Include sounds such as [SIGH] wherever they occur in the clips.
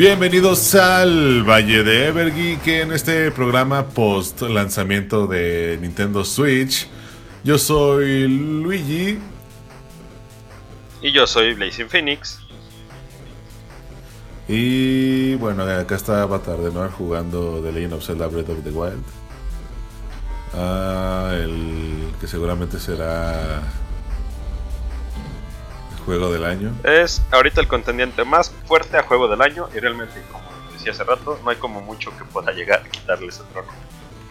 Bienvenidos al Valle de Evergeek en este programa post lanzamiento de Nintendo Switch. Yo soy Luigi. Y yo soy Blazing Phoenix. Y bueno, acá está Avatar de Noir jugando The Legend of Zelda Breath of the Wild. Ah, el que seguramente será juego del año. Es ahorita el contendiente más fuerte a juego del año y realmente, como decía hace rato, no hay como mucho que pueda llegar a quitarle ese trono.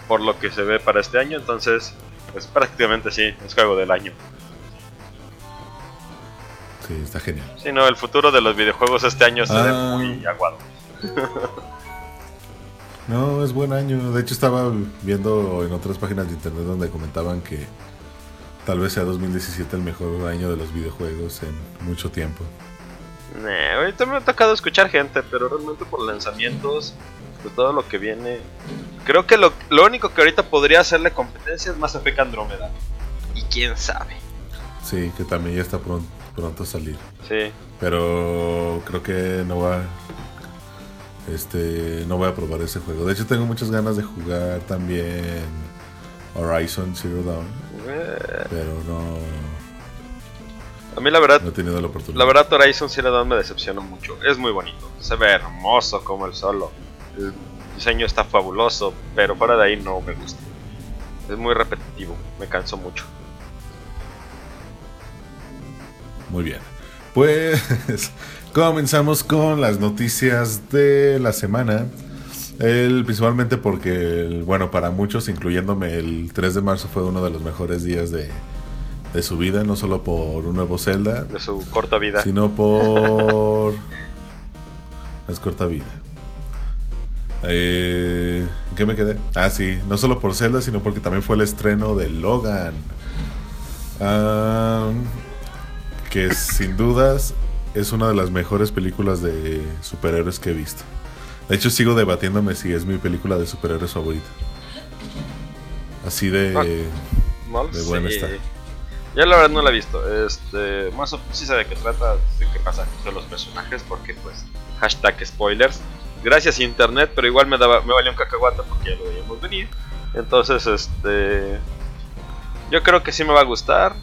Por lo que se ve para este año, entonces, pues prácticamente sí, es juego del año. Sí, está genial. Sí, no, el futuro de los videojuegos este año se ve ah. muy aguado. [LAUGHS] no, es buen año. De hecho, estaba viendo en otras páginas de internet donde comentaban que Tal vez sea 2017 el mejor año de los videojuegos en mucho tiempo. ahorita me ha tocado escuchar gente, pero realmente por lanzamientos, de todo lo que viene. Creo que lo, único que ahorita podría hacerle competencia es Mass Effect Andrómeda. Y quién sabe. Sí, que también ya está pronto, pronto a salir. Sí. Pero creo que no va. Este. No voy a probar ese juego. De hecho, tengo muchas ganas de jugar también Horizon Zero Dawn. Pero no. A mí la verdad. No he tenido la oportunidad. La verdad, Horizon Zero Dawn me decepcionó mucho. Es muy bonito. Se ve hermoso como el solo. El diseño está fabuloso. Pero fuera de ahí no me gusta. Es muy repetitivo. Me canso mucho. Muy bien. Pues [LAUGHS] comenzamos con las noticias de la semana. El, principalmente porque, bueno, para muchos, incluyéndome, el 3 de marzo fue uno de los mejores días de, su vida, no solo por un nuevo Zelda. De su corta vida. Sino por... [LAUGHS] es corta vida. Eh, ¿En qué me quedé? Ah, sí, no solo por Zelda, sino porque también fue el estreno de Logan. Que sin dudas es una de las mejores películas de superhéroes que he visto. De hecho, sigo debatiéndome si es mi película de superhéroes favorita. Así de, de buena está. Ya la verdad no la he visto. Este, más o menos sí sé de qué trata, de qué pasa con los personajes, porque pues hashtag spoilers. Gracias internet, pero igual me daba, me valió un cacahuate porque ya lo veíamos venir. Entonces, este, yo creo que sí me va a gustar.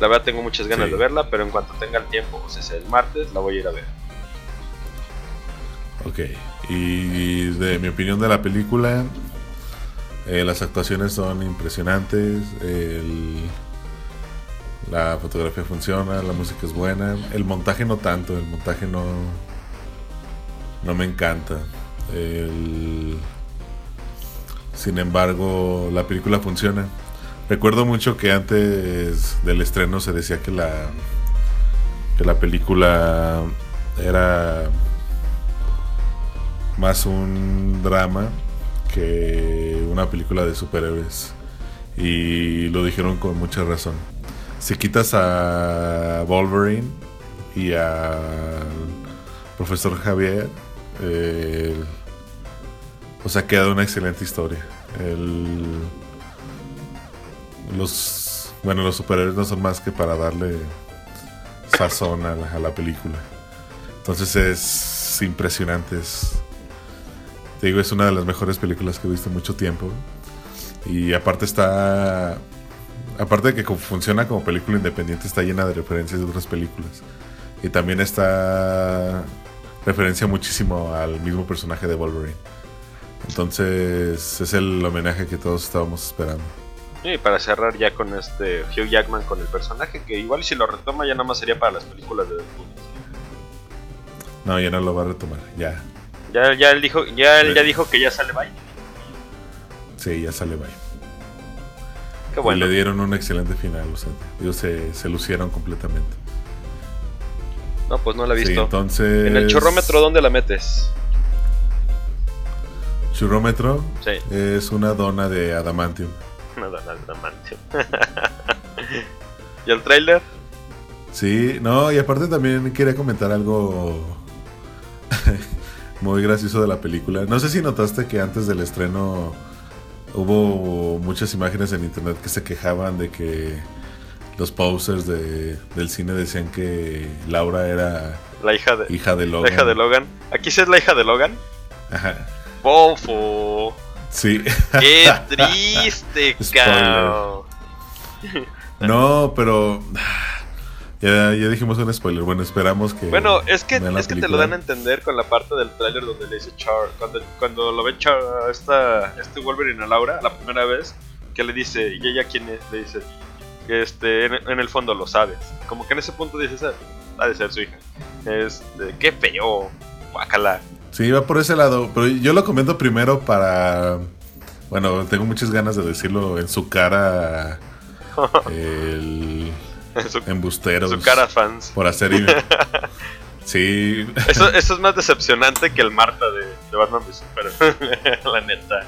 La verdad tengo muchas ganas de verla, pero en cuanto tenga el tiempo, o sea, el martes, la voy a ir a ver. Ok, y de mi opinión de la película, eh, las actuaciones son impresionantes, la fotografía funciona, la música es buena, el montaje no tanto, el montaje no, no me encanta. sin embargo, la película funciona. Recuerdo mucho que antes del estreno se decía que la, que la película era más un drama que una película de superhéroes. Y lo dijeron con mucha razón. Si quitas a Wolverine y al profesor Javier, o sea, queda una excelente historia. los, bueno, los superhéroes no son más que para darle sazón a la, a la película. Entonces es impresionante. Es, te digo, es una de las mejores películas que he visto en mucho tiempo. Y aparte está. Aparte de que funciona como película independiente, está llena de referencias de otras películas. Y también está. referencia muchísimo al mismo personaje de Wolverine. Entonces es el homenaje que todos estábamos esperando. Y para cerrar ya con este Hugh Jackman con el personaje, que igual si lo retoma ya nada más sería para las películas de Deadpool. No, ya no lo va a retomar, ya. Ya, ya él dijo, ya él ya dijo que ya sale bye. Sí, ya sale bye. Qué bueno. Y le dieron un excelente final, o sea, ellos se, se lucieron completamente. No, pues no la he visto. entonces... ¿En el churrómetro dónde la metes? ¿Churrómetro? Sí. Es una dona de adamantium. [LAUGHS] Una dona de adamantium. [LAUGHS] ¿Y el trailer? Sí, no, y aparte también quería comentar algo [LAUGHS] muy gracioso de la película. No sé si notaste que antes del estreno hubo muchas imágenes en internet que se quejaban de que los posters de, del cine decían que Laura era La hija de, hija de la Logan. hija de Logan. Aquí sí es la hija de Logan. Ajá. ¡Bofo! Sí. ¡Qué [LAUGHS] triste, cabrón! no, pero. Ya, ya dijimos un spoiler. Bueno, esperamos que. Bueno, es que, es que te lo dan a entender con la parte del tráiler donde le dice Char. Cuando, cuando lo ve Char, esta, este Wolverine a Laura, la primera vez, que le dice, ¿y ella quién es? Le dice, que este, en, en el fondo lo sabes. Como que en ese punto dices, "Ah, ha de ser su hija. Este, qué feo, guácala. Sí, va por ese lado. Pero yo lo comento primero para. Bueno, tengo muchas ganas de decirlo en su cara. [LAUGHS] El [LAUGHS] su, embustero. su cara fans. Por hacer. [LAUGHS] Sí. Eso, eso es más decepcionante que el Marta de, de Batman Superman, [LAUGHS] la neta.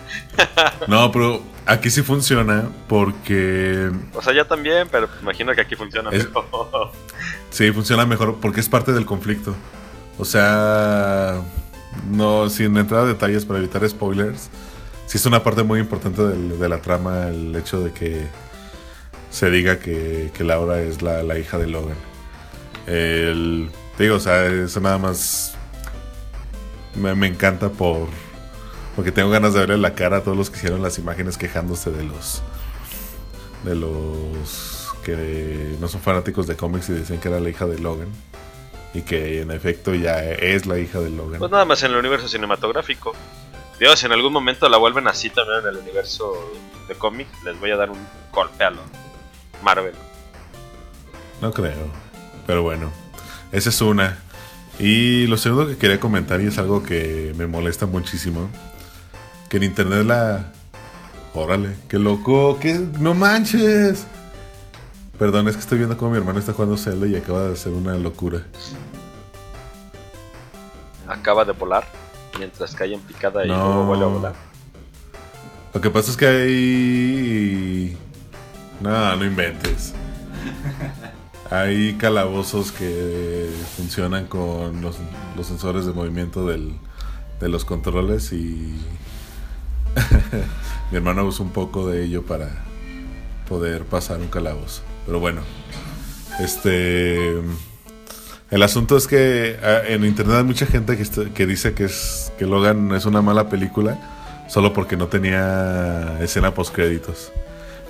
No, pero aquí sí funciona porque. O sea, ya también, pero imagino que aquí funciona Es- mejor. Sí, funciona mejor porque es parte del conflicto. O sea, no, sin entrar a detalles para evitar spoilers, sí es una parte muy importante del- de la trama el hecho de que se diga que, que Laura es la, la hija de Logan. El, digo, o sea, eso nada más me, me encanta por porque tengo ganas de verle la cara a todos los que hicieron las imágenes quejándose de los de los que no son fanáticos de cómics y decían que era la hija de Logan y que en efecto ya es la hija de Logan. Pues nada más en el universo cinematográfico. Dios, en algún momento la vuelven así también en el universo de cómic, les voy a dar un golpe a lo Marvel. No creo. Pero bueno, esa es una. Y lo segundo que quería comentar, y es algo que me molesta muchísimo, que en internet la... Órale, qué loco, que no manches. Perdón, es que estoy viendo cómo mi hermano está jugando Zelda y acaba de hacer una locura. Acaba de volar mientras cae en picada y No. luego vuelve a volar. Lo que pasa es que hay... No, no inventes. Hay calabozos que funcionan con los, sensores de movimiento del, de los controles y [LAUGHS] mi hermano usa un poco de ello para poder pasar un calabozo. Pero bueno, este... El asunto es que ah, en internet hay mucha gente que dice que, es, que Logan es una mala película solo porque no tenía escena post créditos.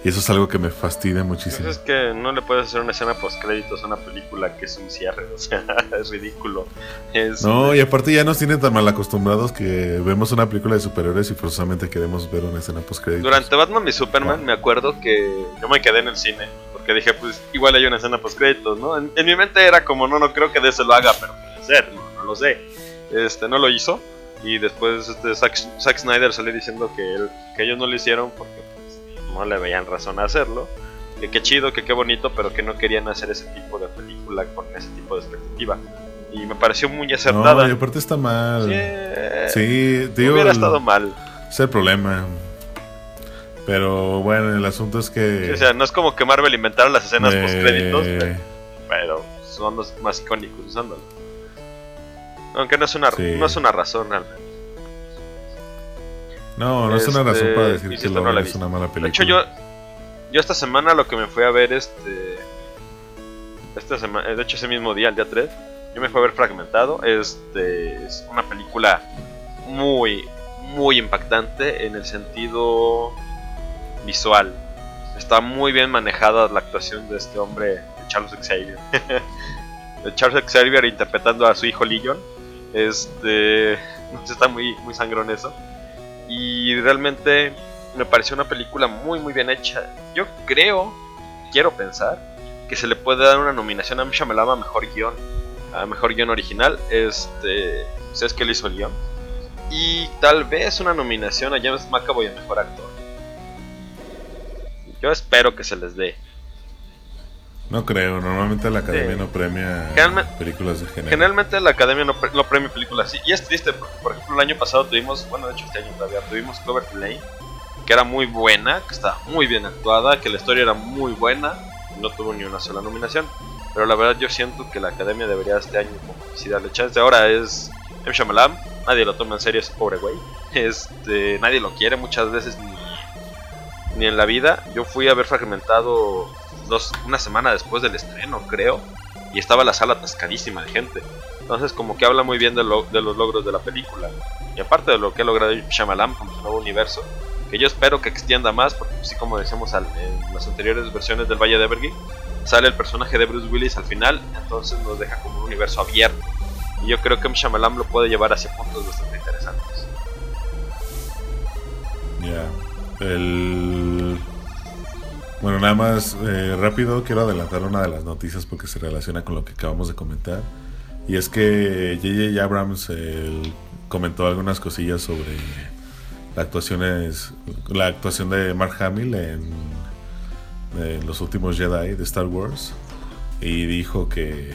Y eso es algo que me fastidia muchísimo. Pues es que no le puedes hacer una escena post créditos a una película que es un cierre, o sea, [LAUGHS] es ridículo. Es, No, y aparte ya nos tienen tan mal acostumbrados que vemos una película de superhéroes y forzosamente queremos ver una escena post créditos. Durante Batman y Superman me acuerdo que yo me quedé en el cine porque dije, pues igual hay una escena post créditos, ¿no? En, en mi mente era como, no, no creo que de eso lo haga, pero puede ser, no, no lo sé. Este, no lo hizo y después este, Zack, Zack Snyder salió diciendo que, él- que ellos no lo hicieron porque no le veían razón a hacerlo. Que qué chido, que qué bonito, pero que no querían hacer ese tipo de película con ese tipo de expectativa. Y me pareció muy No, acertada. y aparte está mal. Sí, Sí, digo, hubiera el- estado mal. es el problema. Pero bueno, el asunto es que... Sí, o sea, no es como que Marvel inventara las escenas post créditos, pero son los más icónicos usándolo. Aunque no es una, Sí. no es una razón realmente. No, no es una Este, razón para decir que insisto, no la es una mala De película. hecho, yo, yo esta semana lo que me fui a ver, este. Esta semana, de hecho, ese mismo día, el día 3, yo me fui a ver Fragmentado. Este es una película muy, muy impactante en el sentido visual. Está muy bien manejada la actuación de este hombre, de Charles Xavier. [LAUGHS] de Charles Xavier interpretando a su hijo Legion. Este. no sé, Está muy, muy sangrón eso. Y realmente me pareció una película muy muy bien hecha. Yo creo, quiero pensar, que se le puede dar una nominación a. Shyamalan a mejor guion, a mejor guion original. Este, pues es que él hizo el guion. Y tal vez una nominación a James McAvoy a mejor actor. Yo espero que se les dé. No creo, normalmente la academia Sí. no premia películas de género. Generalmente la academia no, pre- no premia películas así. Y es triste porque, por ejemplo, el año pasado tuvimos, bueno, de hecho este año todavía, tuvimos Clover Lane, que era muy buena, que estaba muy bien actuada, que la historia era muy buena, y no tuvo ni una sola nominación. Pero la verdad yo siento que la academia debería este año sí darle chance. Ahora es M. Shyamalan, nadie lo toma en serio ese pobre güey. Este, nadie lo quiere muchas veces ni, ni en la vida. Yo fui a ver fragmentado dos, una semana después del estreno, creo. Y estaba la sala atascadísima de gente. Entonces como que habla muy bien de, lo, de los logros de la película. Y aparte de lo que ha logrado Shyamalan con su nuevo universo, que yo espero que extienda más, porque así como decíamos en las anteriores versiones del Valle de Evergy, sale el personaje de Bruce Willis al final, entonces nos deja como un universo abierto. Y yo creo que Shyamalan lo puede llevar hacia puntos bastante interesantes. Ya. El... Bueno, nada más eh, rápido quiero adelantar una de las noticias porque se relaciona con lo que acabamos de comentar. Y es que J.J. Abrams comentó algunas cosillas sobre la actuaciones, la actuación de Mark Hamill en, los últimos Jedi de Star Wars y dijo que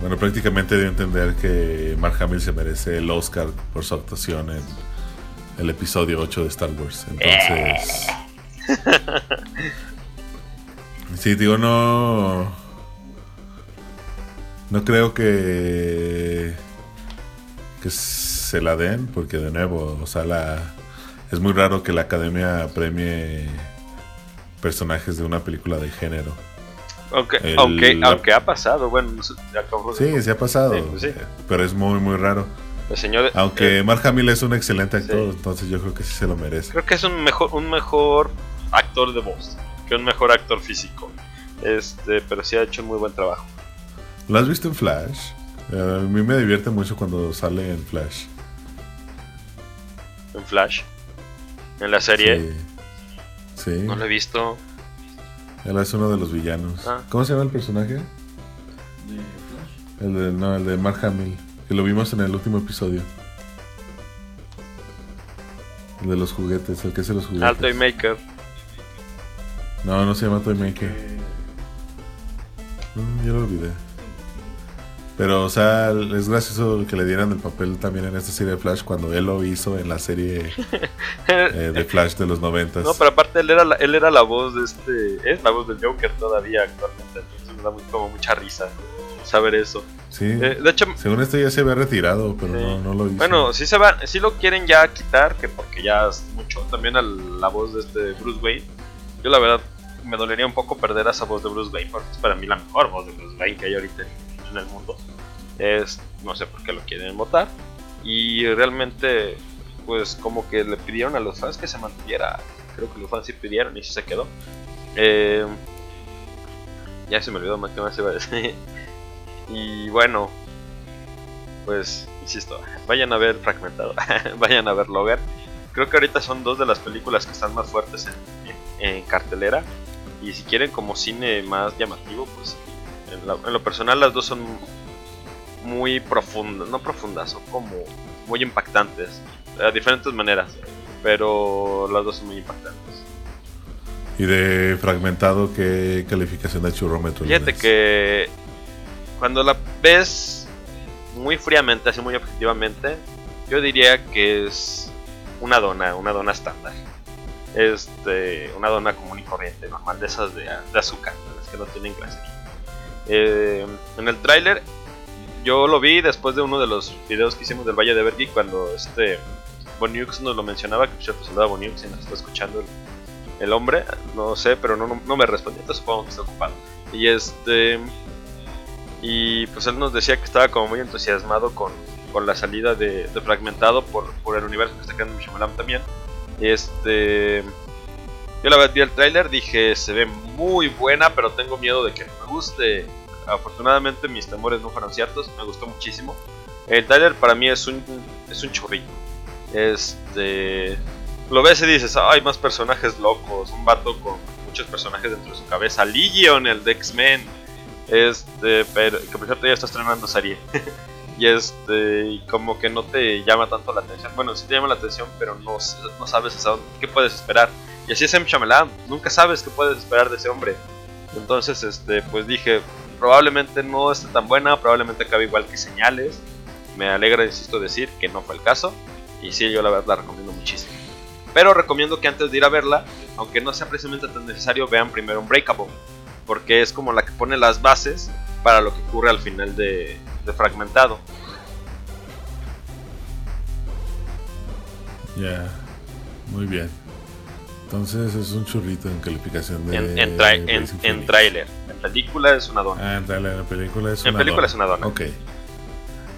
bueno prácticamente dio a entender que Mark Hamill se merece el Oscar por su actuación en el episodio 8 de Star Wars entonces [LAUGHS] sí digo no no creo que que se la den porque de nuevo, o sea, la es muy raro que la academia premie personajes de una película de género. Aunque, aunque, aunque ha pasado, bueno, sí, se ha pasado, pero es muy, muy raro. El señor, aunque eh, Mark Hamill es un excelente actor, entonces yo creo que sí se lo merece. Creo que es un mejor, un mejor actor de voz que un mejor actor físico. Este, pero sí ha hecho un muy buen trabajo. ¿Lo has visto en Flash? A mí me divierte mucho cuando sale en Flash. ¿En Flash? ¿En la serie? Sí. No lo he visto. Él es uno de los villanos. Ah. ¿Cómo se llama el personaje? ¿De Flash? El de, no, el de Mark Hamill. Que lo vimos en el último episodio. El de los juguetes, el que hace los juguetes. Al Toy Maker. No, no se llama Toy Maker. Mm, ya lo olvidé. Pero, o sea, es gracioso que le dieran el papel también en esta serie de Flash cuando él lo hizo en la serie eh, de Flash de los noventas. No, pero aparte él era, la, él era la voz de este... Es la voz del Joker todavía actualmente. Entonces me da como mucha risa saber eso. Sí. Eh, de hecho... Según esto ya se había retirado, pero no, no, lo hizo. Bueno, sí, se va, sí lo quieren ya quitar, que porque ya es mucho. También a la voz de este Bruce Wayne. Yo la verdad me dolería un poco perder a esa voz de Bruce Wayne, porque es para mí la mejor voz de Bruce Wayne que hay ahorita en el mundo. Es, no sé por qué lo quieren votar. Y realmente, pues como que le pidieron a los fans que se mantuviera. Creo que los fans sí pidieron y sí se quedó. Eh, ya se me olvidó más que más se va a decir. Y bueno, pues insisto, vayan a ver Fragmentado, [LAUGHS] vayan a ver Logan. Creo que ahorita son dos de las películas que están más fuertes en cartelera. Y si quieren como cine más llamativo, pues en, lo personal las dos son muy profundas, no profundas, son como muy impactantes, de diferentes maneras, pero las dos son muy impactantes. ¿Y de fragmentado qué calificación de churrómetro? Fíjate que cuando la ves muy fríamente, así muy objetivamente, yo diría que es una dona, una dona estándar. Este, una dona común y corriente, normal, de esas de, azúcar, las que no tienen clase. Eh, en el tráiler yo lo vi después de uno de los videos que hicimos del Valle de Vergi cuando este Boniux nos lo mencionaba, que por cierto saludaba Boniux y nos está escuchando el, hombre, no sé, pero no, no, me respondió, entonces supongo que está ocupado. Y este y pues él nos decía que estaba como muy entusiasmado con, con la salida de, Fragmentado por, por, el universo que está creando Shyamalan también. Este yo la verdad vi el tráiler, dije se ve muy buena, pero tengo miedo de que no me guste afortunadamente mis temores no fueron ciertos, me gustó muchísimo. El trailer para mí es un, es un chorrillo. Este, lo ves y dices, hay más personajes locos, un vato con muchos personajes dentro de su cabeza. Legion, el de X-Men, este, pero que por cierto ya está estrenando serie. [LAUGHS] y este, como que no te llama tanto la atención. Bueno, sí te llama la atención, pero no, no sabes qué puedes esperar. Y así es M. Shyamalan, nunca sabes qué puedes esperar de ese hombre. Entonces, este, pues dije, probablemente no esté tan buena, probablemente acabe igual que señales. Me alegra, insisto, decir que no fue el caso. Y sí, yo la verdad la recomiendo muchísimo. Pero recomiendo que antes de ir a verla, aunque no sea precisamente tan necesario, vean primero un Breakable. Porque es como la que pone las bases para lo que ocurre al final de, Fragmentado. Ya, muy bien. Entonces es un churrito en calificación de. En, en, trai- en, en tráiler. En película es una dona. Ah, en trailer, en película es En una película dona. es una dona. Ok.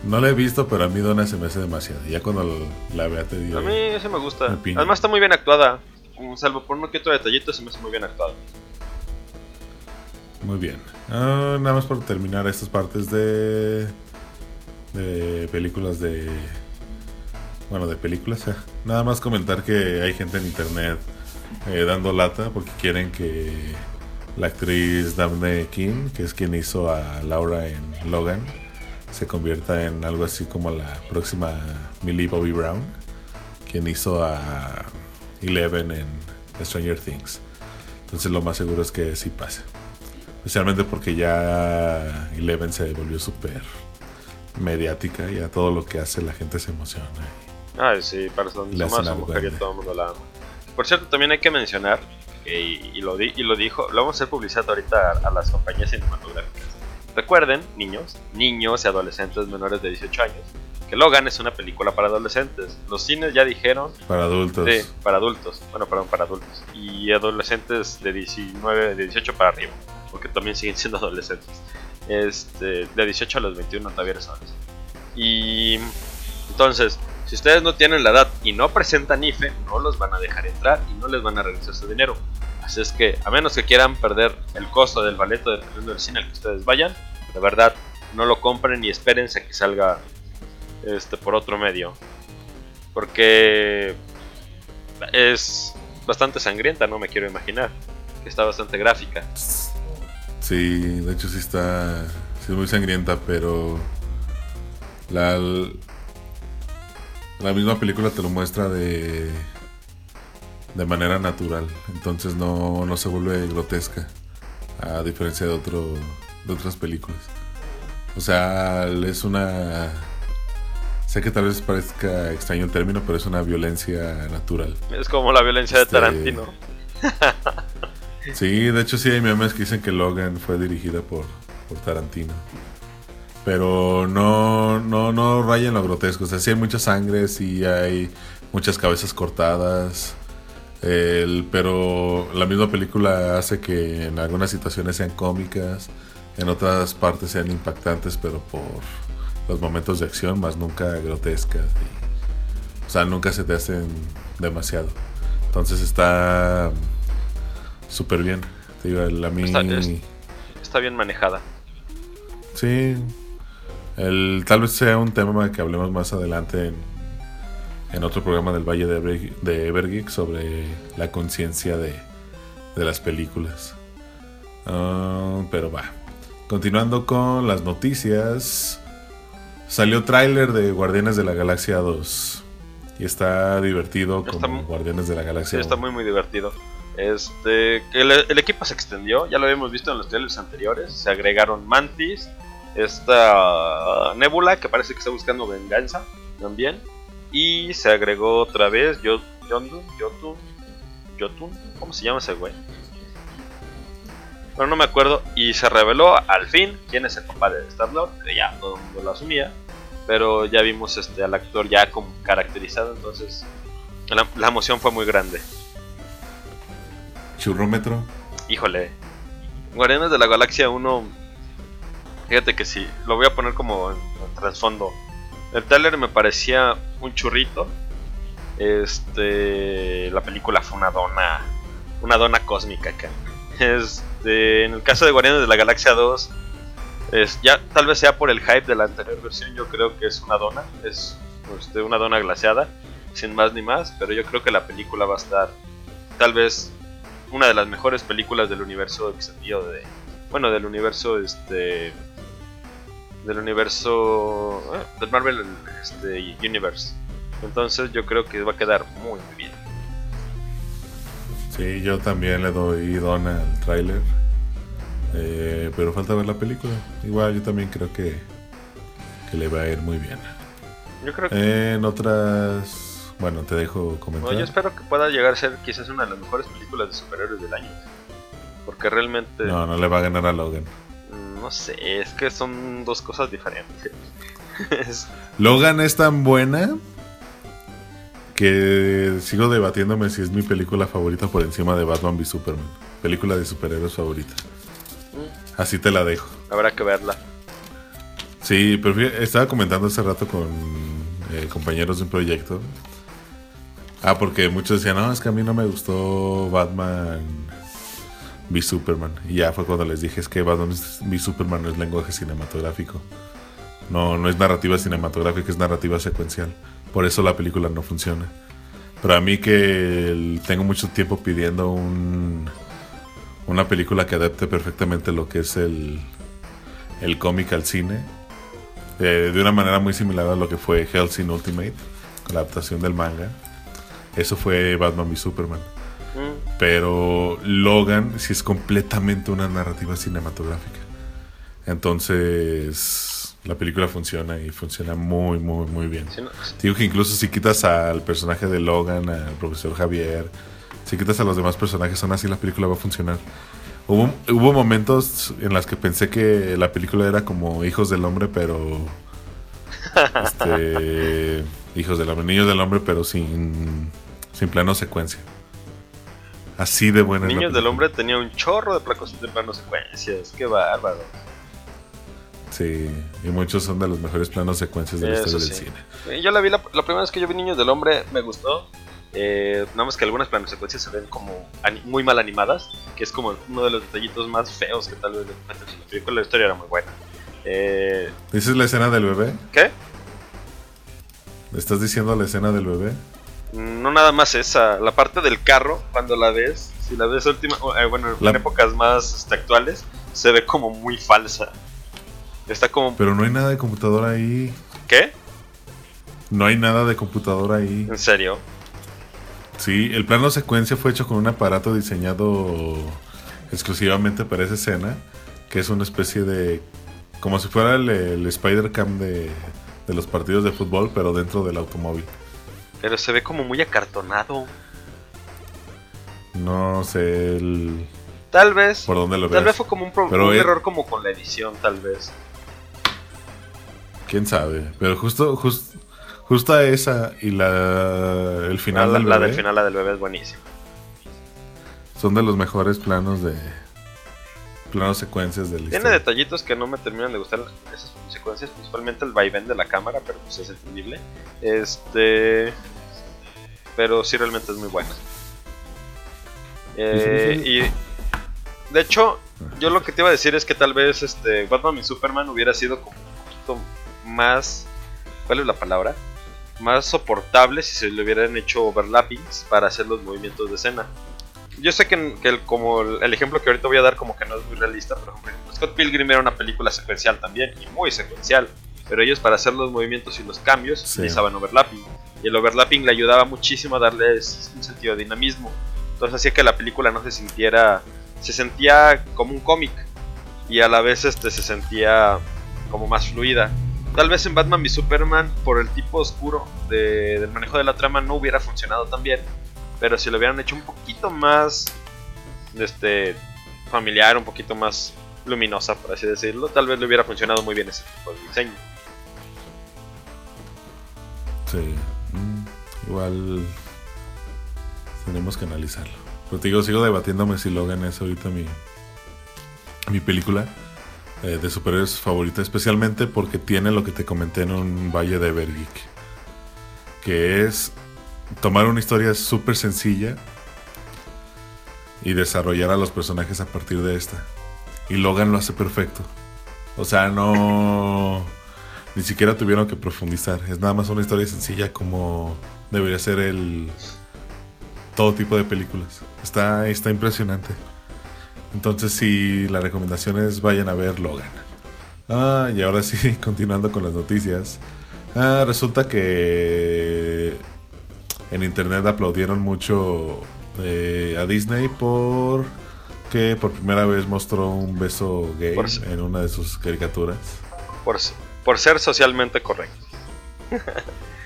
No la he visto, pero a mí Dona se me hace demasiado. Ya cuando la vea te digo. A mí ese me gusta. Además está muy bien actuada. Salvo por uno que otro detallito, se me hace muy bien actuado. Muy bien. Ah, nada más por terminar estas partes de. de películas de. Bueno, de películas. eh. Nada más comentar que hay gente en internet eh, dando lata porque quieren que la actriz Daphne King, que es quien hizo a Laura en Logan, se convierta en algo así como la próxima Millie Bobby Brown, quien hizo a Eleven en Stranger Things. Entonces lo más seguro es que sí pase. Especialmente porque ya Eleven se volvió súper mediática y a todo lo que hace la gente se emociona. Ay, sí, para Le más mujer y todo el mundo la ama. Por cierto, también hay que mencionar, que- y, y lo, di- y lo dijo, lo vamos a hacer publicidad ahorita a, a las compañías cinematográficas. Recuerden, niños, niños y adolescentes menores de 18 años, que Logan es una película para adolescentes. Los cines ya dijeron Para adultos. Sí, para adultos. Bueno, perdón, para adultos. Y adolescentes de 19, de 18 para arriba. Porque también siguen siendo [LAUGHS] adolescentes. Este, de 18 a los 21 todavía eres. Y entonces, si ustedes no tienen la edad y no presentan IFE, no los van a dejar entrar y no les van a regresar su dinero. Así es que, a menos que quieran perder el costo del boleto dependiendo del cine al que ustedes vayan, de verdad, no lo compren y espérense a que salga este por otro medio. Porque es bastante sangrienta, no me quiero imaginar. Está bastante gráfica. Sí, de hecho sí está sí es muy sangrienta, pero la, la misma película te lo muestra de de manera natural, entonces no, no se vuelve grotesca a diferencia de otro de otras películas. O sea, es una sé que tal vez parezca extraño el término, pero es una violencia natural. Es como la violencia Este- de Tarantino. [LAUGHS] Sí, de hecho sí hay memes que dicen que Logan fue dirigida por, Tarantino. Pero no, no, no raya en lo grotesco. O sea, sí hay mucha sangre, sí hay muchas cabezas cortadas. El- pero la misma película hace que en algunas situaciones sean cómicas, en otras partes sean impactantes, pero por los momentos de acción, más nunca grotescas. o sea, nunca se te hacen demasiado. Entonces está súper bien. Te digo, el- a mí. Está- es- Está bien manejada. Sí. El, tal vez sea un tema que hablemos más adelante en, en otro programa del Valle de, Ever- de Evergeek sobre la conciencia de, de las películas. Ah, pero va. Continuando con las noticias. Salió tráiler de Guardianes de la Galaxia 2. Y está divertido Está como Guardianes de la Sí, Galaxia está 1. muy muy divertido. Este, el, el equipo se extendió, ya lo habíamos visto en los trailers anteriores. Se agregaron Mantis, esta Nebula que parece que está buscando venganza también. Y se agregó otra vez Yondu, Jotun, Jotun, ¿cómo se llama ese güey? Pero no me acuerdo. Y se reveló al fin quién es el papá de Star-Lord, que ya todo el mundo lo asumía. Pero ya vimos este, al actor ya como caracterizado, entonces la emoción fue muy grande. Churrómetro. Híjole. Guardianes de la Galaxia 1. Fíjate que sí. Lo voy a poner como en, en trasfondo. El trailer me parecía un churrito. Este. La película fue una dona. Una dona cósmica acá. Este. En el caso de Guardianes de la Galaxia 2. Es, ya tal vez sea por el hype de la anterior versión. Yo creo que es una dona. Es este, una dona glaseada. Sin más ni más. Pero yo creo que la película va a estar. Tal vez una de las mejores películas del universo extendido de bueno del universo este del universo eh, del Marvel este Universe entonces yo creo que va a quedar muy bien Sí, yo también le doy dona al tráiler. Eh, pero falta ver la película. Igual yo también creo que, que le va a ir muy bien. yo creo que En otras... Bueno, te dejo comentar. no, yo espero que pueda llegar a ser quizás una de las mejores películas de superhéroes del año porque realmente No, no le va a ganar a Logan. mm, no sé es que son dos cosas diferentes [LAUGHS] Es- Logan es tan buena Que sigo debatiéndome si es mi película favorita por encima de Batman v Superman. Película de superhéroes favorita. Así te la dejo. Habrá que verla. Sí, pero estaba comentando hace rato con eh, compañeros de un proyecto. Ah, porque muchos decían, no, es que a mí no me gustó Batman v Superman. Y ya fue cuando les dije, es que Batman v Superman es lenguaje cinematográfico. No, no es narrativa cinematográfica, es narrativa secuencial. Por eso la película no funciona. Pero a mí que tengo mucho tiempo pidiendo un, una película que adapte perfectamente lo que es el, el cómic al cine, eh, de una manera muy similar a lo que fue Hellsing Ultimate, con la adaptación del manga. Eso fue Batman v Superman. Mm, Pero Logan sí es completamente una narrativa cinematográfica. Entonces, la película funciona y funciona muy, muy, muy bien. sí, no- Digo que incluso si quitas al personaje de Logan, al profesor Javier, si quitas a los demás personajes, aún así la película va a funcionar. Hubo, hubo momentos en los que pensé que la película era como Hijos del Hombre, pero... [LAUGHS] Este, hijos del Hombre, Niños del Hombre, pero sin, sin plano secuencia. Así de buena. Niños del. Hombre tenía un chorro de placos de plano secuencias. Qué bárbaro. Sí, y muchos son de los mejores planos secuencias de la historia del cine. Yo la vi, la, la primera vez que yo vi Niños del Hombre me gustó. Eh, nada más que algunas planos secuencias se ven como muy mal animadas, que es como uno de los detallitos más feos que tal vez en la película. La historia era muy buena. Eh, ¿Dices la escena del bebé? ¿Qué? ¿Estás diciendo la escena del bebé? No nada más esa, la parte del carro, cuando la ves, si la ves última, eh, bueno, La- en épocas más este, actuales, se ve como muy falsa. Está como... Pero no hay nada de computadora ahí. ¿Qué? No hay nada de computadora ahí. ¿En serio? Sí, el plano secuencia fue hecho con un aparato diseñado exclusivamente para esa escena, que es una especie de... como si fuera el, el Spider Cam de, de los partidos de fútbol, pero dentro del automóvil. Pero se ve como muy acartonado. No sé el- Tal vez... por dónde lo Tal vez fue como un, pro- Pero un es- error como con la edición, tal vez. Quién sabe. Pero justo, justo, justo esa y la el final la, del la bebé del final, la del bebé es buenísima. son de los mejores planos de planos secuencias de la Tiene historia. detallitos que no me terminan de gustar esas secuencias, principalmente el vaivén de la cámara, pero pues es entendible. Este. Pero sí, realmente es muy buena. Eh, y. De hecho, yo lo que te iba a decir es que tal vez este Batman y Superman hubiera sido como un poquito más. ¿Cuál es la palabra? Más soportable si se le hubieran hecho overlappings para hacer los movimientos de escena. Yo sé que, que el, como el, el ejemplo que ahorita voy a dar como que no es muy realista, pero por ejemplo, Scott Pilgrim era una película secuencial también, y muy secuencial. Pero ellos para hacer los movimientos y los cambios Sí. utilizaban overlapping. Y el overlapping le ayudaba muchísimo a darles un sentido de dinamismo. Entonces hacía que la película no se sintiera... Se sentía como un cómic. Y a la vez este, se sentía como más fluida. Tal vez en Batman v Superman, por el tipo oscuro de- del manejo de la trama, no hubiera funcionado tan bien. Pero si lo hubieran hecho un poquito más este, familiar, un poquito más luminosa, por así decirlo, tal vez le hubiera funcionado muy bien ese tipo de diseño. Sí. Igual tenemos que analizarlo. Pero te digo, sigo debatiéndome si Logan es ahorita mi, mi película eh, de superhéroes favorita, especialmente porque tiene lo que te comenté en un Valle de Evergeek, que es tomar una historia súper sencilla y desarrollar a los personajes a partir de esta. Y Logan lo hace perfecto. O sea, no... Ni siquiera tuvieron que profundizar. Es nada más una historia sencilla como debería ser el... Todo tipo de películas. Está, está impresionante. Entonces sí, la recomendación es vayan a ver Logan. Ah, y ahora sí, [LAUGHS] continuando con las noticias. Ah, resulta que en internet aplaudieron mucho eh, a Disney por que por primera vez mostró un beso gay Por en una de sus caricaturas. Por, por ser socialmente correcto. [LAUGHS]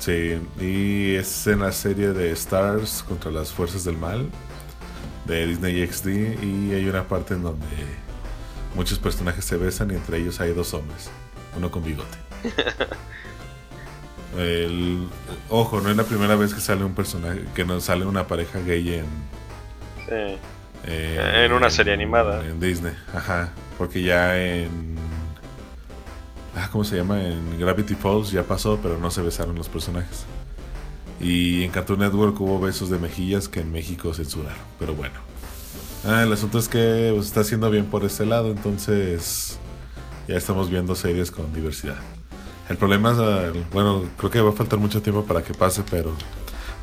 Sí, y es en la serie de Stars contra las fuerzas del mal de Disney XD y hay una parte en donde muchos personajes se besan y entre ellos hay dos hombres, uno con bigote. [LAUGHS] El, ojo, no es la primera vez que sale un personaje, que nos sale una pareja gay en. Sí. En una serie animada. En Disney, ajá. Porque ya en. Ah, ¿cómo se llama? En Gravity Falls ya pasó, pero no se besaron los personajes. Y en Cartoon Network hubo besos de mejillas que en México censuraron. Pero bueno. Ah, el asunto es que pues, está haciendo bien por este lado, entonces ya estamos viendo series con diversidad. El problema es, ah, bueno, creo que va a faltar mucho tiempo para que pase, pero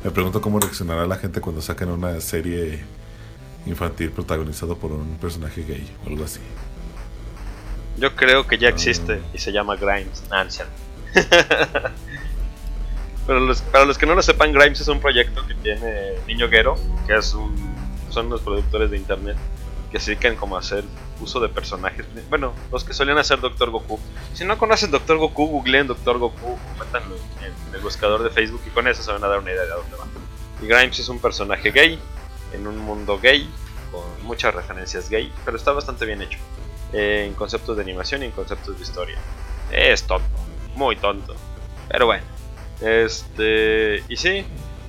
me pregunto cómo reaccionará la gente cuando saquen una serie infantil protagonizado por un personaje gay o algo así. Yo creo que ya existe y se llama Grimes. Cierto. [LAUGHS] Pero los- para los que no lo sepan, Grimes es un proyecto que tiene Niño Guero, que es un, son los productores de internet que se dedican como a hacer uso de personajes. Bueno, los que solían hacer Doctor Goku. Si no conocen Doctor Goku, googleen Doctor Goku, métanlo en el buscador de Facebook y con eso se van a dar una idea de a dónde va. Y Grimes es un personaje gay, en un mundo gay, con muchas referencias gay, pero está bastante bien hecho. En conceptos de animación y en conceptos de historia. Es tonto, muy tonto. Pero bueno. Este. Y sí.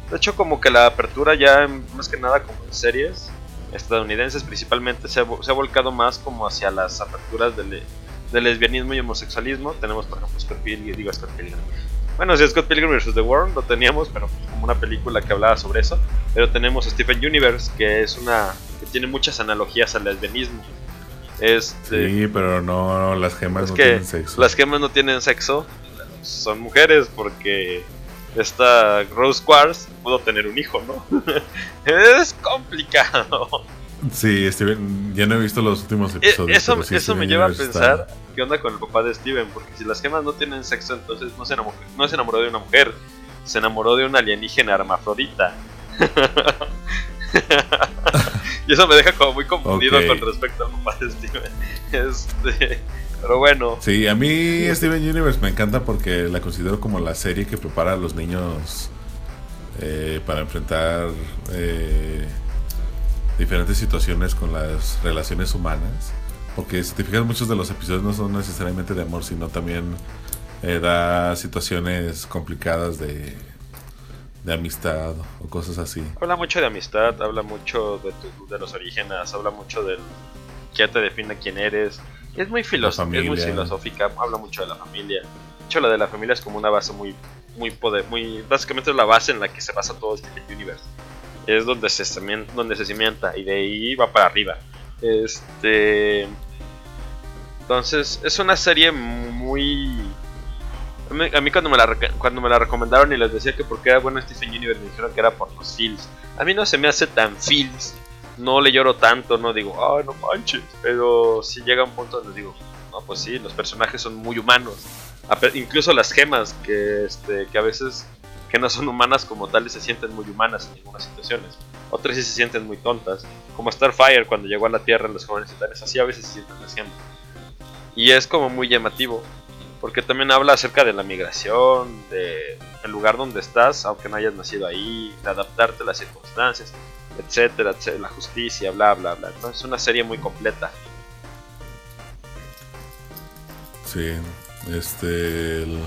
De hecho, como que la apertura ya, más que nada, como en series estadounidenses principalmente, se ha, se ha volcado más como hacia las aperturas del, del lesbianismo y homosexualismo. Tenemos, por ejemplo, Scott Pilgrim, digo Scott Pilgrim. Bueno, sí, Scott Pilgrim vs. The World lo teníamos, pero pues como una película que hablaba sobre eso. Pero tenemos Stephen Universe, que es una. que tiene muchas analogías al lesbianismo. Este. Sí, pero no, las gemas Es no que tienen sexo. las gemas no tienen sexo, son mujeres porque esta Rose Quartz pudo tener un hijo, ¿no? [LAUGHS] es complicado. Sí, Steven, ya no he visto los últimos E- episodios. Eso, pero sí, eso me lleva a pensar está- qué onda con el papá de Steven, porque si las gemas no tienen sexo, entonces no se enamoró, no se enamoró de una mujer, se enamoró de una alienígena hermafrodita. [LAUGHS] [LAUGHS] y eso me deja como muy confundido con respecto al papá de Steven. Este, pero bueno, Sí, a mí Steven Universe me encanta porque la considero como la serie que prepara a los niños eh, para enfrentar eh, diferentes situaciones con las relaciones humanas. Porque si te fijas, muchos de los episodios no son necesariamente de amor, sino también eh, da situaciones complicadas de, de amistad o cosas así. Habla mucho de amistad, habla mucho de, tu- de los orígenes, habla mucho del que te define quién eres. Es muy, es filosófica, habla mucho de la familia. De hecho, la de la familia es como una base muy, muy poder, muy, básicamente es la base en la que se basa todo este universo. Es donde se, cimien- donde se cimienta y de ahí va para arriba. Este, entonces es una serie muy a mí, cuando, me la, cuando me la recomendaron y les decía que porque era bueno Stephen Universe, me dijeron que era por los feels. A mí no se me hace tan feels. No le lloro tanto, no digo, ah, no manches. Pero si llega un punto donde digo, no, pues sí, los personajes son muy humanos. Incluso las gemas, que, este, que a veces que no son humanas como tales se sienten muy humanas en algunas situaciones. Otras sí se sienten muy tontas. Como Starfire cuando llegó a la Tierra en los jóvenes titanes, así a veces se sienten las. Y es como muy llamativo porque también habla acerca de la migración, de el lugar donde estás, aunque no hayas nacido ahí, de adaptarte a las circunstancias, etcétera, etcétera, la justicia, bla, bla, bla. Entonces es una serie muy completa. Sí, este. [COUGHS]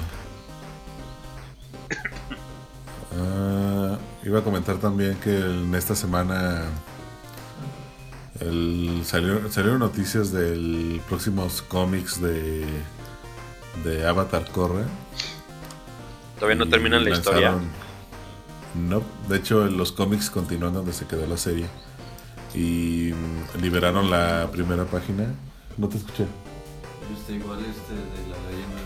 Ah, iba a comentar también que en esta semana el, salió- salieron noticias del próximos cómics de, de Avatar Corre. Todavía no terminan la historia. No, de hecho los cómics continúan donde se quedó la serie. Y mm, liberaron la primera página. No te escuché. Este, igual este de la leyenda de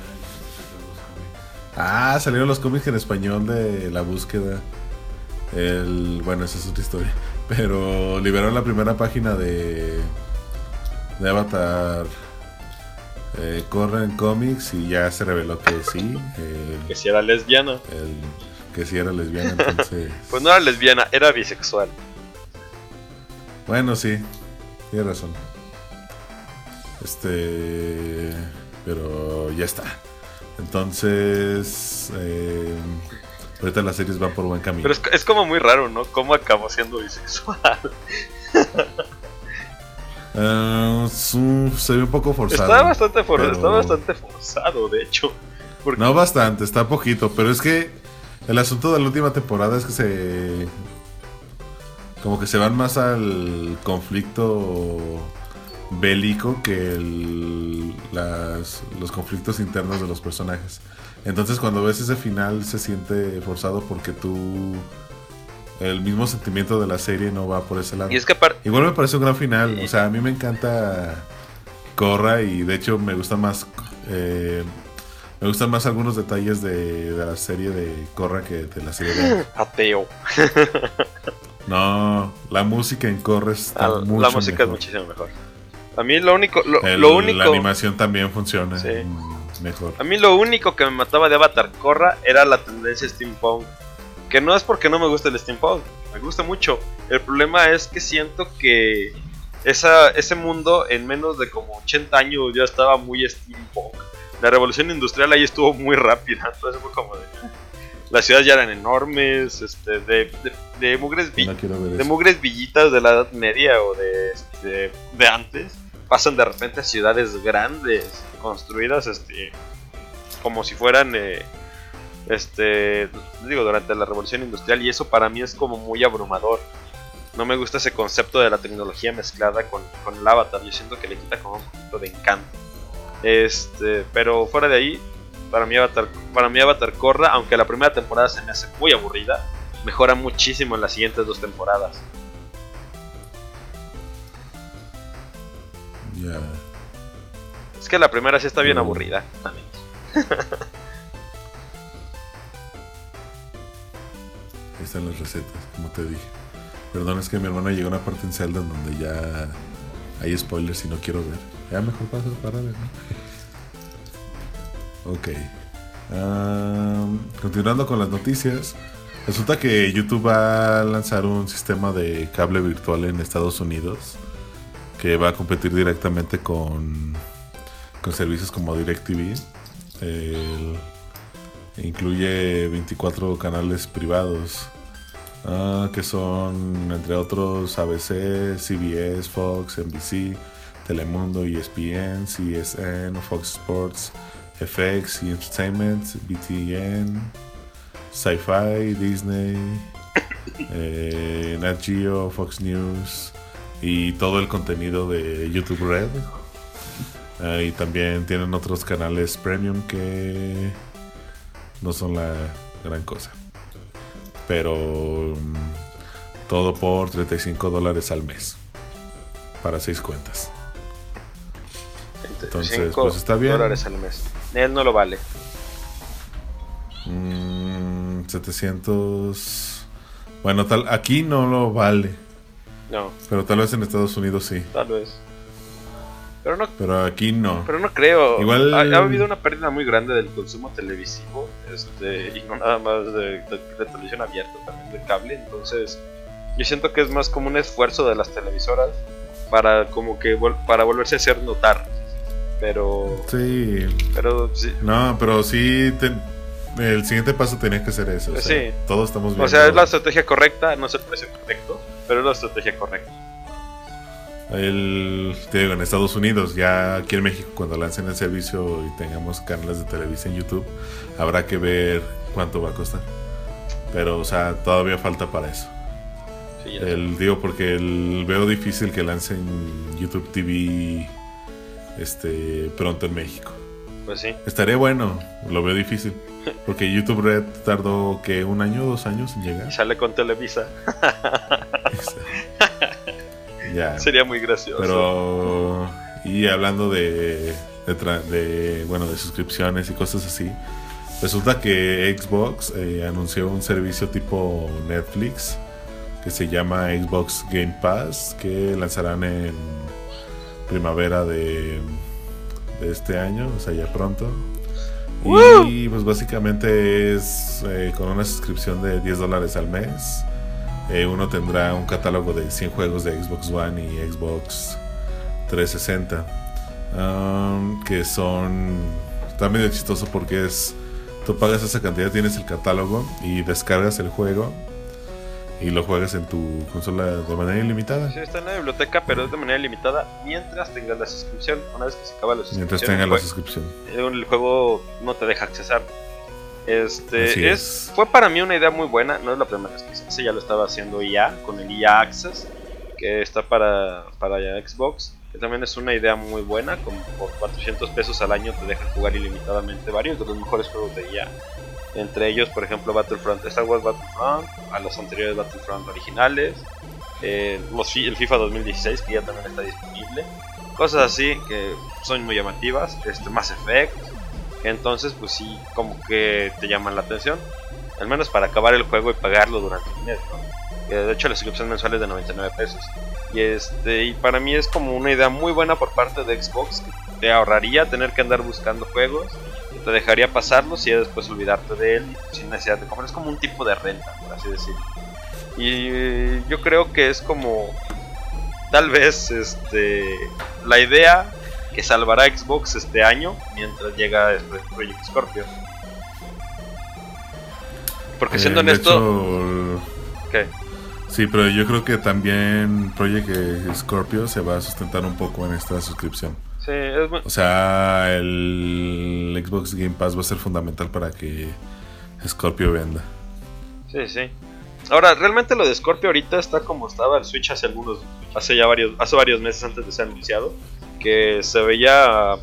los. Ah, salieron los cómics en español de la búsqueda. El, bueno, esa es otra historia. [LAUGHS] Pero liberaron la primera página de, de Avatar. Eh, corren cómics y ya se reveló que sí. eh, Que si era lesbiana. el, que sí era lesbiana, entonces. [LAUGHS] Pues no era lesbiana, era bisexual. Bueno, sí, tiene razón. Este. Pero ya está. Entonces. eh, ahorita las series van por buen camino. Pero es, es como muy raro, ¿no? ¿Cómo acabó siendo bisexual? [LAUGHS] Su- se ve un poco forzado. Está bastante, for- pero- está bastante forzado, de hecho. Porque- No bastante, está poquito, pero es que el asunto de la última temporada es que se... Como que se van más al conflicto bélico que el- las- los conflictos internos de los personajes. Entonces cuando ves ese final se siente forzado porque tú... El mismo sentimiento de la serie no va por ese lado. Y es que aparte... Igual me parece un gran final. O sea, a mí me encanta Corra y de hecho me gusta más. eh, me gustan más algunos detalles de, de la serie de Corra que de la serie de. [LAUGHS] Ateo. [LAUGHS] No, la música en Corra está Ah, mucho la música es muchísimo mejor. A mí lo único... Lo, El- lo único... La animación también funciona Sí. mejor. A mí lo único que me mataba de Avatar Korra era la tendencia steampunk. Que no es porque no me guste el steampunk, me gusta mucho. El problema es que siento que esa, ese mundo en menos de como 80 años ya estaba muy steampunk. La revolución industrial ahí estuvo muy rápida, [LAUGHS] entonces fue como de... Las ciudades ya eran enormes, este, de, de, de mugres vi- No de mugres villitas de la Edad Media o de, este, de antes, pasan de repente a ciudades grandes, construidas este, como si fueran, eh, este, digo, durante la Revolución Industrial, y eso para mí es como muy abrumador. No me gusta ese concepto de la tecnología mezclada con, con el avatar, yo siento que le quita como un poquito de encanto. Este, pero fuera de ahí, para mí Avatar, para mí Avatar Korra, aunque la primera temporada se me hace muy aburrida, mejora muchísimo en las siguientes dos temporadas. Ya. Es que la primera sí está bien Mm. aburrida. también. [LAUGHS] están las recetas, como te dije. Perdón, es que mi hermana llegó a una parte en Zelda donde ya hay spoilers y no quiero ver. Ya mejor paso para ver, ¿no? [LAUGHS] ok. Am, continuando con las noticias. Resulta que YouTube va a lanzar un sistema de cable virtual en Estados Unidos que va a competir directamente con, con servicios como DirecTV. El- incluye 24 canales privados ah, que son entre otros ABC, CBS, Fox, NBC, Telemundo, ESPN, CSN, Fox Sports, FX Entertainment, BTN, Sci-Fi, Disney, [COUGHS] eh, Nat Geo, Fox News y todo el contenido de YouTube Red. Ah, y también tienen otros canales premium que no son la gran cosa. Pero mm, todo por 35 dólares al mes. Para 6 cuentas. Entonces, 35 pues, está bien. dólares al mes. Él no lo vale. Mm, 700... Bueno, tal, aquí no lo vale. No, Pero tal vez en Estados Unidos sí. tal vez. Pero no, Pero aquí no. pero no creo. Igual- Ha, ha habido una pérdida muy grande del consumo televisivo. Este, y no nada más de, de- de televisión abierta, también de cable. Entonces, yo siento que es más como un esfuerzo de las televisoras para como que vol- para volverse a hacer notar. Pero, Sí. pero sí, No, pero sí... te- el siguiente paso tenía que ser eso. o sea, Sí. Todos estamos viendo... O sea, es la estrategia correcta, no es el precio correcto, pero es la estrategia correcta. El, te digo, en Estados Unidos, ya aquí en México, cuando lancen el servicio y tengamos canales de televisión en YouTube, habrá que ver cuánto va a costar. Pero, o sea, todavía falta para eso. Sí. El, digo, porque el- veo difícil que lancen YouTube TV este, pronto en México. Pues sí. Estaría bueno, lo veo difícil. [LAUGHS] Porque YouTube Red tardó, que ¿Un año o dos años en llegar? Y sale con Televisa. [LAUGHS] [LAUGHS] ya. Sería muy gracioso. Pero y hablando de, de, tra- de, bueno de suscripciones y cosas así, resulta que Xbox eh, anunció un servicio tipo Netflix que se llama Xbox Game Pass que lanzarán en primavera de, de este año, o sea ya pronto. Y pues básicamente es eh, con una suscripción de 10 dólares al mes. Eh, uno tendrá un catálogo de 100 juegos de Xbox One y Xbox 360. um, que son. Está medio chistoso porque es. Tú pagas esa cantidad, tienes el catálogo y descargas el juego. y lo juegas en tu consola de manera ilimitada. Sí, está en la biblioteca, pero es de manera limitada mientras tengas la suscripción. Una vez que se acaba la suscripción, Mientras tengas el la suscripción. el juego no te deja accesar. Este es, es. fue para mí una idea muy buena, no es la primera vez que se hace, ya lo estaba haciendo EA con el EA Access, que está para, para Xbox, que también es una idea muy buena, como por 400 pesos al año te dejan jugar ilimitadamente varios de los mejores juegos de EA. Entre ellos, por ejemplo, Battlefront, Star Wars Battlefront, a los anteriores Battlefront originales, eh, los el FIFA 2016, que ya también está disponible, cosas así que son muy llamativas, este Mass Effect, entonces pues sí, como que te llaman la atención, al menos para acabar el juego y pagarlo durante el mes. Que de hecho la suscripción mensual es de 99 pesos. Y este y para mí es como una idea muy buena por parte de Xbox, te ahorraría tener que andar buscando juegos, te dejaría pasarlos y después olvidarte de él sin necesidad de comprar. Es como un tipo de renta, por así decirlo. Y eh, yo creo que es como tal vez este la idea que salvará a Xbox este año mientras llega este Project Scorpio. Porque siendo Eh, honesto, hecho, ¿qué? Sí, pero yo creo que también Project eh, Scorpio se va a sustentar un poco en esta suscripción. Sí, es muy- O sea, el Xbox Game Pass va a ser fundamental para que Scorpio venda. sí, sí. Ahora, realmente lo de Scorpio ahorita está como estaba el Switch hace algunos, hace ya varios, hace varios meses antes de ser anunciado, que se veía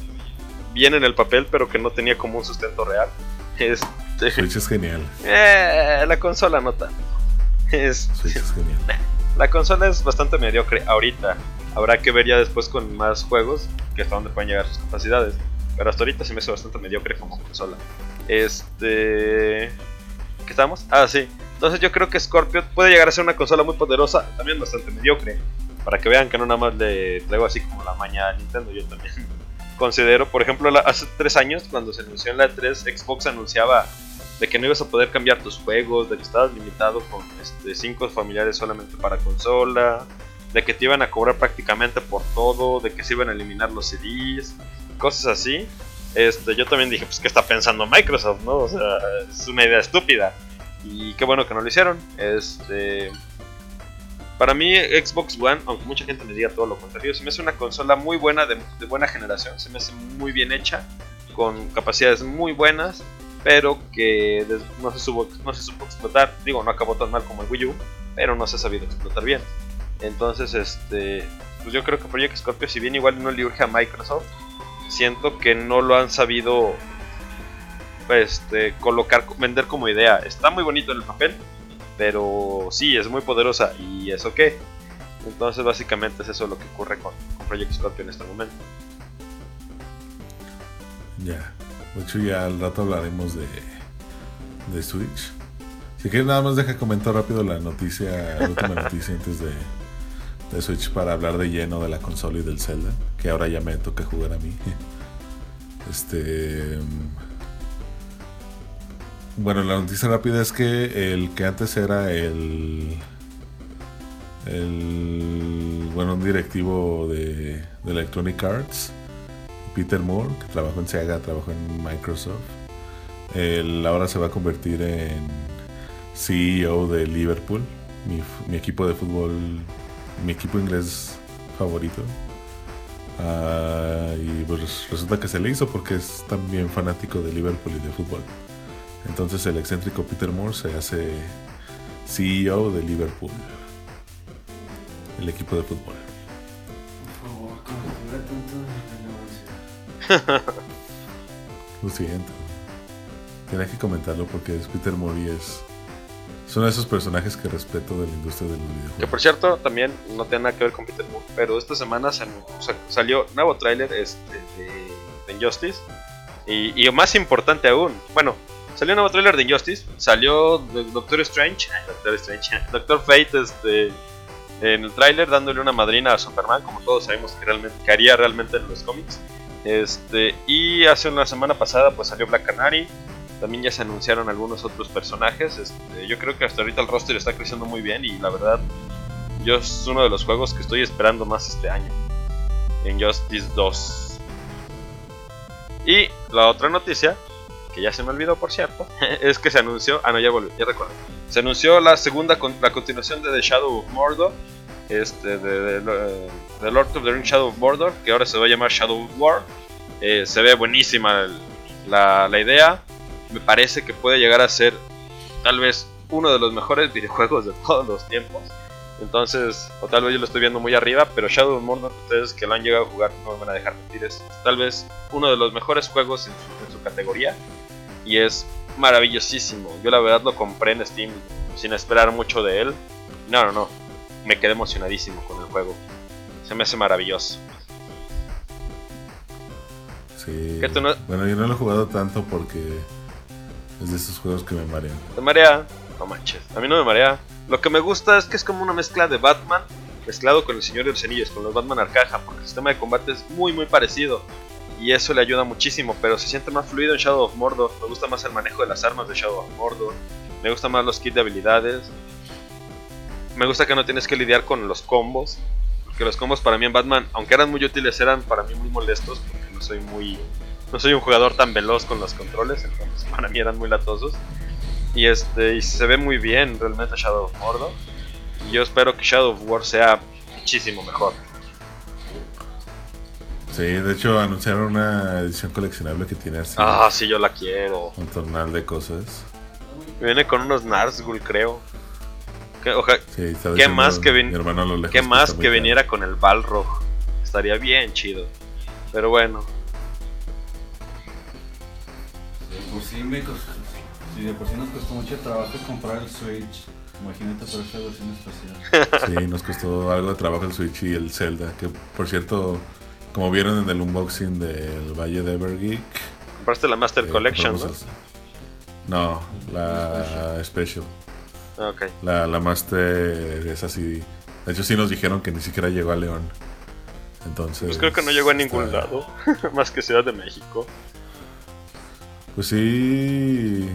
bien en el papel, pero que no tenía como un sustento real. Este, Switch es genial. eh, la consola no tanto. Es, Switch es genial. La consola es bastante mediocre ahorita. Habrá que ver ya después con más juegos que hasta dónde pueden llegar sus capacidades. Pero hasta ahorita se me hace bastante mediocre como consola. Este. ¿Qué estamos? Ah, sí. Entonces yo creo que Scorpio puede llegar a ser una consola muy poderosa, también bastante mediocre. Para que vean que no nada más le traigo así como la maña a Nintendo, yo también [LAUGHS] considero, por ejemplo, la- hace tres años cuando se anunció en la 3, Xbox anunciaba de que no ibas a poder cambiar tus juegos, de que estabas limitado con este, cinco familiares solamente para consola, de que te iban a cobrar prácticamente por todo, de que se iban a eliminar los CDs, cosas así. Este, yo también dije, pues, ¿qué está pensando Microsoft, no? O sea, es una idea estúpida. Y qué bueno que no lo hicieron. Este, para mí, Xbox One, aunque mucha gente me diga todo lo contrario, se me hace una consola muy buena, de, buena generación, se me hace muy bien hecha, con capacidades muy buenas, pero que no se, supo, no se supo explotar. Digo, no acabó tan mal como el Wii U, pero no se ha sabido explotar bien. Entonces, este, pues yo creo que Project Scorpio, si bien igual no le urge a Microsoft, siento que no lo han sabido este, colocar, vender como idea. Está muy bonito en el papel, pero sí, es muy poderosa. ¿Y eso qué? Entonces, básicamente es eso lo que ocurre con, con Project Scorpio en este momento. Ya. De hecho, ya al rato hablaremos de, de Switch. Si quieres, nada más deja comentar rápido la noticia, la última [LAUGHS] noticia antes de, de Switch para hablar de lleno de la consola y del Zelda, que ahora ya me toca jugar a mí. [LAUGHS] Este. Bueno, la noticia rápida es que el que antes era el. El. Bueno, un directivo de, de Electronic Arts, Peter Moore, que trabajó en Sega, trabajó en Microsoft. Él ahora se va a convertir en CEO de Liverpool, mi, mi equipo de fútbol, mi equipo inglés favorito. Ah, y pues resulta que se le hizo porque es también fanático de Liverpool y de fútbol. Entonces el excéntrico Peter Moore se hace CEO de Liverpool, el equipo de fútbol. Por favor, relevancia. Lo siento. Tenía que comentarlo porque es Peter Moore y es, es uno de esos personajes que respeto de la industria de los Que videojuegos. por cierto, también no tiene nada que ver con Peter Moore, pero esta semana se anu- sa- salió nuevo tráiler este, de, de Injustice. Y, y más importante aún, bueno, salió un nuevo tráiler de Injustice, salió Doctor Strange, [LAUGHS] Doctor Strange, Doctor Fate este, en el tráiler dándole una madrina a Superman, como todos sabemos que, realmente, que haría realmente en los cómics. Este, y hace una semana pasada pues salió Black Canary, también ya se anunciaron algunos otros personajes. Este, yo creo que hasta ahorita el roster está creciendo muy bien y la verdad, yo es uno de los juegos que estoy esperando más este año. En Justice 2. Y la otra noticia que ya se me olvidó por cierto, [LAUGHS] es que se anunció, ah no, ya volví, ya recuerdo. Se anunció la segunda, la continuación de The Shadow of Mordor, este, de, de- Lord of the Rings Shadow of Mordor, que ahora se va a llamar Shadow of War. Eh, se ve buenísima la, la idea, me parece que puede llegar a ser tal vez uno de los mejores [LAUGHS] videojuegos de todos los tiempos. Entonces, o tal vez yo lo estoy viendo muy arriba, pero Shadow of Mordor, ustedes que lo han llegado a jugar no me van a dejar mentir, es tal vez uno de los mejores juegos en su categoría y es maravillosísimo. Yo la verdad lo compré en Steam sin esperar mucho de él. No, no, no, me quedé emocionadísimo con el juego. Se me hace maravilloso. Sí. ¿Qué no- Bueno, yo no lo he jugado tanto porque es de esos juegos que me marean. ¿Te marea? No manches, a mí no me marea. Lo que me gusta es que es como una mezcla de Batman mezclado con el Señor de los Anillos, con los Batman Arcaja, porque el sistema de combate es muy muy parecido y eso le ayuda muchísimo, pero se siente más fluido en Shadow of Mordor. Me gusta más el manejo de las armas de Shadow of Mordor, me gusta más los kits de habilidades, me gusta que no tienes que lidiar con los combos, porque los combos para mí en Batman, aunque eran muy útiles, eran para mí muy molestos, porque no soy muy no soy un jugador tan veloz con los controles, entonces para mí eran muy latosos. Y este y se ve muy bien realmente Shadow of Mordor. Y yo espero que Shadow of War sea muchísimo mejor. Sí, de hecho anunciaron una edición coleccionable que tiene así Ah, sí, yo la quiero. un tornal de cosas. Viene con unos Nazgûl, creo. Que- oja- Sí, está ¿Qué más que vin- mi hermano a lo lejos ¿Qué más que viniera con el Balrog? Estaría bien chido. Pero bueno, por sí me costó, si de por sí nos costó mucho trabajo comprar el Switch, imagínate por esta versión especial. Sí, nos costó algo de trabajo el Switch y el Zelda, que por cierto, como vieron en el unboxing del Valle de Evergeek, compraste la Master eh, Collection, ¿no? No, la Special. Ah, Ok. La, la Master es así. De hecho, sí nos dijeron que ni siquiera llegó a León. Entonces. Pues creo que no llegó a ningún está- lado, [LAUGHS] más que Ciudad de México. Pues sí.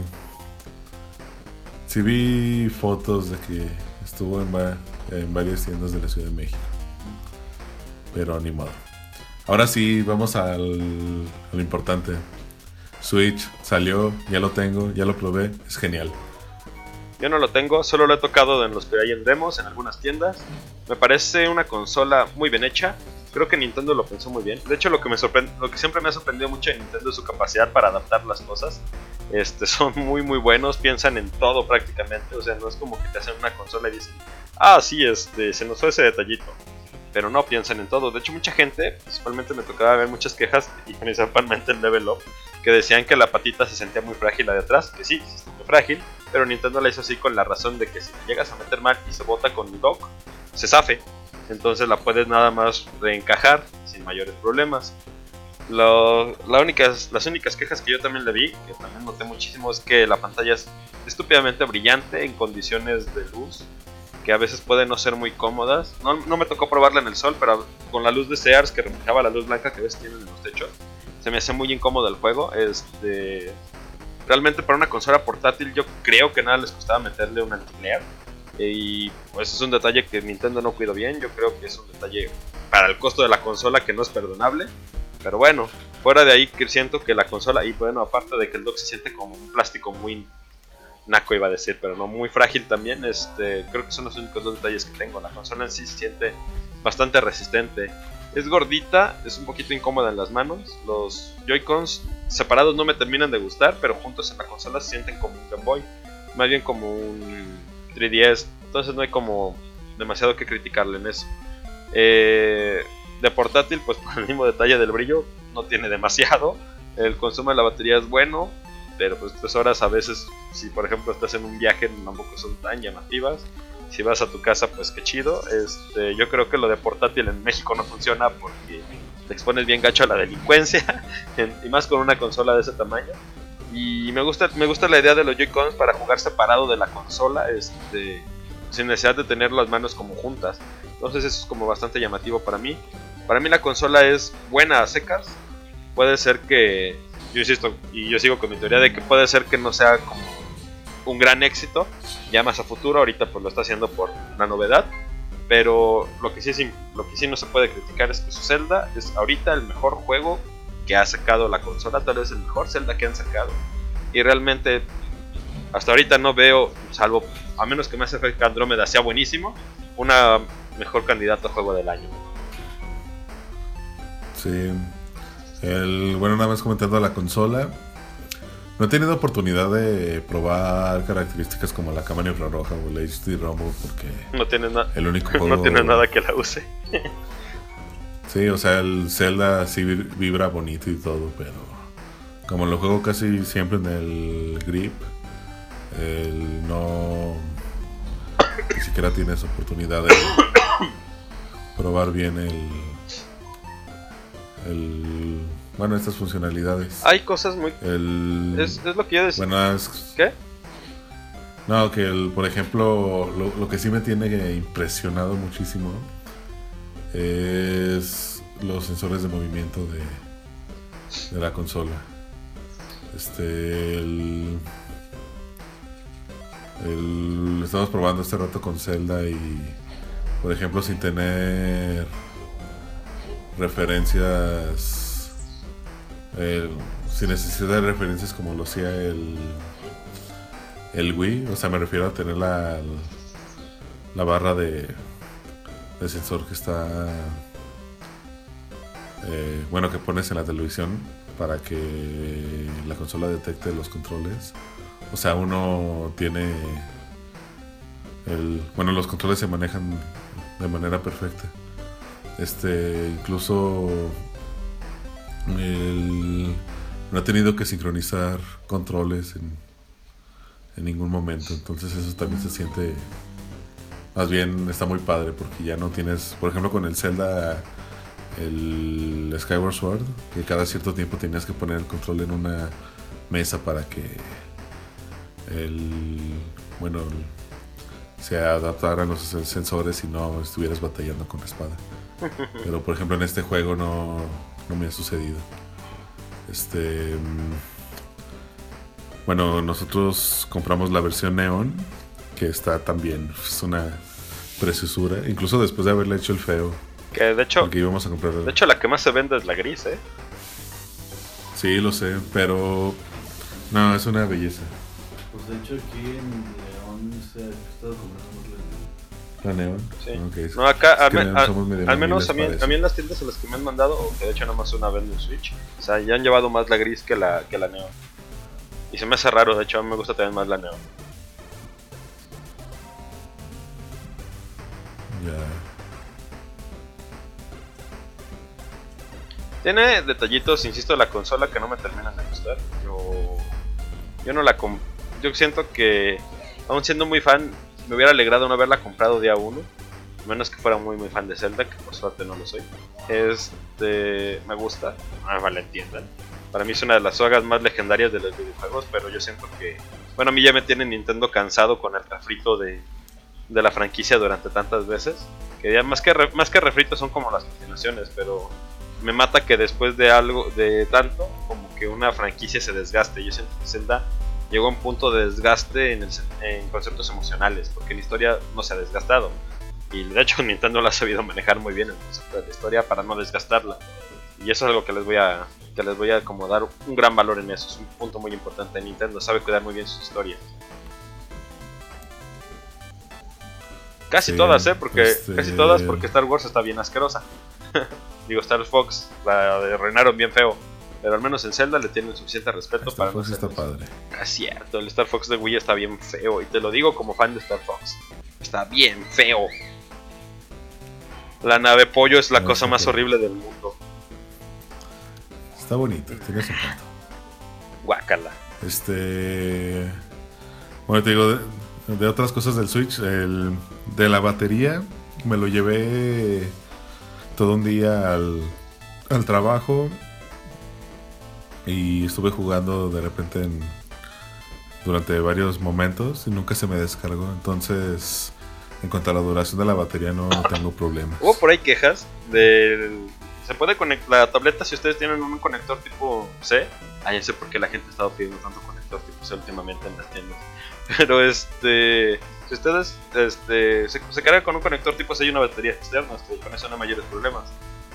Sí vi fotos de que estuvo en, va- en varias tiendas de la Ciudad de México. Pero ni modo. Ahora sí, vamos al, importante. Switch salió, ya lo tengo, ya lo probé, es genial. Yo no lo tengo, solo lo he tocado en los que hay en demos, en algunas tiendas. Me parece una consola muy bien hecha. Creo que Nintendo lo pensó muy bien. De hecho, lo que me lo que siempre me ha sorprendido mucho de Nintendo es su capacidad para adaptar las cosas. Este, [LAUGHS] son muy muy buenos, piensan en todo prácticamente. O sea, no es como que te hacen una consola y dicen, ah, sí, este, se nos fue ese detallito. Pero no piensan en todo. De hecho, mucha gente, principalmente me tocaba ver muchas quejas, y [LAUGHS] principalmente en Level Up, que decían que la patita se sentía muy frágil la de atrás. Que sí, se siente frágil, pero Nintendo la hizo así con la razón de que si le llegas a meter mal y se bota con el dock, se zafe. Entonces la puedes nada más reencajar sin mayores problemas. Lo- la únicas, las únicas quejas que yo también le vi, que también noté muchísimo, es que la pantalla es estúpidamente brillante en condiciones de luz, que a veces pueden no ser muy cómodas. No, no me tocó probarla en el sol, pero con la luz de Sears que reflejaba la luz blanca que ves tienen en los techos, se me hace muy incómodo el juego. Este, realmente para una consola portátil yo creo que nada les costaba meterle un anti-glare. Y pues es un detalle que Nintendo no cuidó bien. Yo creo que es un detalle para el costo de la consola que no es perdonable. Pero bueno, fuera de ahí que siento que la consola, y bueno, aparte de que el dock se siente como un plástico muy naco iba a decir, pero no muy frágil también, este, creo que son los únicos dos detalles que tengo. La consola en sí se siente bastante resistente. Es gordita, es un poquito incómoda en las manos. Los Joy-Cons separados no me terminan de gustar, pero juntos en la consola se sienten como un Game Boy, más bien como un 3DS. Entonces no hay como demasiado que criticarle en eso. Eh, de portátil, pues [LAUGHS] por el mismo detalle del brillo, no tiene demasiado. El consumo de la batería es bueno, pero pues tres horas a veces, si por ejemplo estás en un viaje, tampoco son tan llamativas. Si vas a tu casa, pues qué chido. Este, yo creo que lo de portátil en México no funciona porque te expones bien gacho a la delincuencia, [LAUGHS] en- y más con una consola de ese tamaño. Y me gusta, me gusta la idea de los Joy-Cons para jugar separado de la consola, este, sin necesidad de tener las manos como juntas. Entonces eso es como bastante llamativo para mí. Para mí la consola es buena a secas. Puede ser que, yo insisto, y yo sigo con mi teoría de que puede ser que no sea como un gran éxito, ya más a futuro, ahorita pues lo está haciendo por una novedad. Pero lo que sí, es lo que sí no se puede criticar es que su Zelda es ahorita el mejor juego que ha sacado la consola, tal vez el mejor Zelda que han sacado. Y realmente, hasta ahorita no veo, salvo a menos que Mass Effect Andromeda sea buenísimo, una mejor candidato a juego del año. Sí. El, bueno, nada más comentando la consola. No he tenido oportunidad de probar características como la cámara infrarroja o el HD Rumble porque No tiene, na- el único [LAUGHS] juego... no tiene nada que la use. [LAUGHS] Sí, o sea, el Zelda sí vi- vibra bonito y todo, pero como lo juego casi siempre en el grip, el no ni siquiera tienes oportunidad de [COUGHS] probar bien el el bueno estas funcionalidades. Hay cosas muy... El Es, es lo que yo decía. bueno, es- ¿Qué? no, que el, por ejemplo, lo, lo que sí me tiene impresionado muchísimo es los sensores de movimiento de, de la consola. Este, el, el- estamos probando este rato con Zelda y, por ejemplo, sin tener referencias, el- sin necesidad de referencias como lo hacía el el Wii, o sea, me refiero a tener la, la barra de, de sensor que está, eh, bueno, que pones en la televisión para que la consola detecte los controles. O sea, uno tiene el, bueno, los controles se manejan de manera perfecta. Este, incluso no he tenido que sincronizar controles en ningún momento. Entonces eso también se siente... Más bien está muy padre porque ya no tienes, por ejemplo con el Zelda, el Skyward Sword, que cada cierto tiempo tenías que poner el control en una mesa para que bueno, se adaptaran los sensores y no estuvieras batallando con la espada. Pero por ejemplo en este juego no, no me ha sucedido. Este... mm, bueno, nosotros compramos la versión Neon, que está también, es una preciosura, incluso después de haberle hecho el feo, Que de hecho, porque íbamos a comprar... de hecho la que más se vende es la gris, ¿eh? Sí, lo sé, pero... No, es una belleza. Pues de hecho aquí en León se ha estado comprando Neon. Sí. No, acá, al, me- menos a mí, a mí en las tiendas en las que me han mandado, que de hecho nomás una venden Switch, o sea, ya han llevado más la gris que la, que la neón. Y se me hace raro, de hecho a mí me gusta también más la neón. Ya. Tiene detallitos, insisto, la consola que no me terminan de gustar. Yo, yo no la Yo siento que, aún siendo muy fan, me hubiera alegrado no haberla comprado día uno. Menos que fuera muy muy fan de Zelda, que por suerte no lo soy. Este. Me gusta, me malentiendan. Para mí es una de las sagas más legendarias de los videojuegos, pero yo siento que. Bueno, a mí ya me tiene Nintendo cansado con el refrito de, de la franquicia durante tantas veces. Que ya más que, re- más que refrito son como las continuaciones, pero me mata que después de algo de tanto como que una franquicia se desgaste yo siento que Zelda llegó a un punto de desgaste en, el en conceptos emocionales porque la historia no se ha desgastado. Y de hecho [LAUGHS] Nintendo lo ha sabido manejar muy bien el concepto de la historia para no desgastarla. Y eso es algo que les voy a que les voy a como dar un gran valor en eso. Es un punto muy importante. Nintendo sabe cuidar muy bien sus historias casi Sí, todas eh porque este- casi todas porque Star Wars está bien asquerosa. [LAUGHS] Digo, Star Fox la reinaron bien feo. Pero al menos en Zelda le tienen suficiente respeto Star para Fox no está padre. Ah, Es cierto, el Star Fox de Wii está bien feo. Y te lo digo como fan de Star Fox. Está bien feo. La nave pollo es la No, cosa más feo. horrible del mundo. Está bonito, tiene su encanto. Guácala. Este. Bueno, te digo, de, de otras cosas del Switch, el, de la batería, me lo llevé todo un día al, al trabajo y estuve jugando de repente en- durante varios momentos y nunca se me descargó. Entonces, en cuanto a la duración de la batería, no tengo problemas. Hubo por ahí quejas del... Se puede conectar la tableta si ustedes tienen un conector tipo C. Ah, ya sé por qué la gente ha estado pidiendo tanto conector tipo C últimamente en las tiendas. [LAUGHS] Pero este... Si ustedes este, se, se carga con un conector tipo C y una batería externa, este, con eso no hay mayores problemas.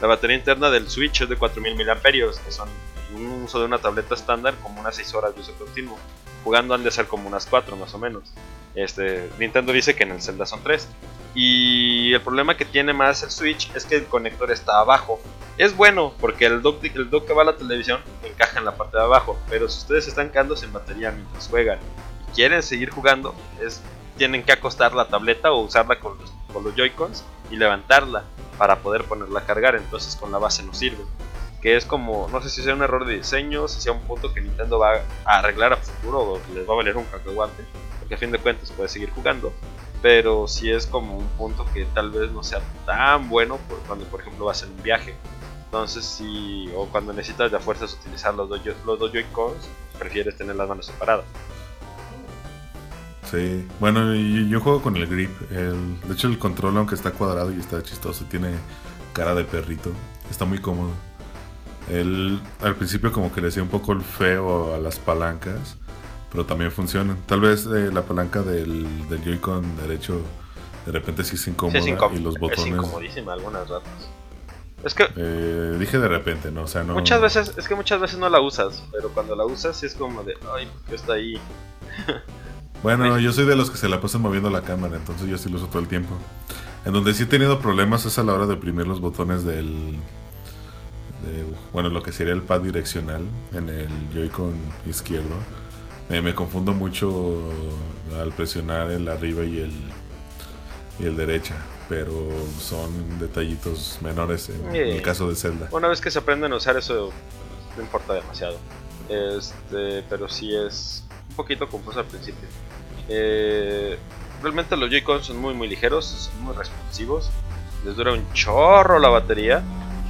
La batería interna del Switch es de 4000 mAh, que son un uso de una tableta estándar como unas 6 horas de uso continuo. Jugando han de ser como unas 4 más o menos. Este, Nintendo dice que en el Zelda son 3. Y el problema que tiene más el Switch es que el conector está abajo. Es bueno porque el dock, el dock que va a la televisión encaja en la parte de abajo. Pero si ustedes están quedando sin batería mientras juegan y quieren seguir jugando, es, tienen que acostar la tableta o usarla con los, con los Joy-Cons y levantarla para poder ponerla a cargar. Entonces con la base no sirve. Que es como, no sé si sea un error de diseño, si sea un punto que Nintendo va a arreglar a futuro o les va a valer un cacahuate. Porque a fin de cuentas puede seguir jugando pero si es como un punto que tal vez no sea tan bueno cuando por ejemplo vas en un viaje. Entonces si o cuando necesitas de fuerzas utilizar los dos, los dos Joy-Cons, prefieres tener las manos separadas. Sí, bueno, yo juego con el grip. El, de hecho el control aunque está cuadrado y está chistoso, tiene cara de perrito. Está muy cómodo. El, al principio como que le hacía un poco el feo a las palancas pero también funcionan. Tal vez eh, la palanca del, del Joy-Con derecho de repente sí es incómoda y los botones. Es incomodísima algunas ratas. Es que. Eh, dije de repente, ¿no? O sea, no. Muchas veces, es que muchas veces no la usas, pero cuando la usas sí es como de, ay, ¿por qué está ahí? [LAUGHS] bueno, yo soy de los que se la pasan moviendo la cámara, entonces yo sí lo uso todo el tiempo. En donde sí he tenido problemas es a la hora de oprimir los botones del. De, bueno, lo que sería el pad direccional en el Joy-Con izquierdo me confundo mucho al presionar el arriba y el, y el derecha, pero son detallitos menores en, el caso de Zelda. Una vez que se aprenden a usar eso, no importa demasiado. Este, pero sí es un poquito confuso al principio. Eh, realmente los Joy-Cons son muy muy ligeros, son muy responsivos. Les dura un chorro la batería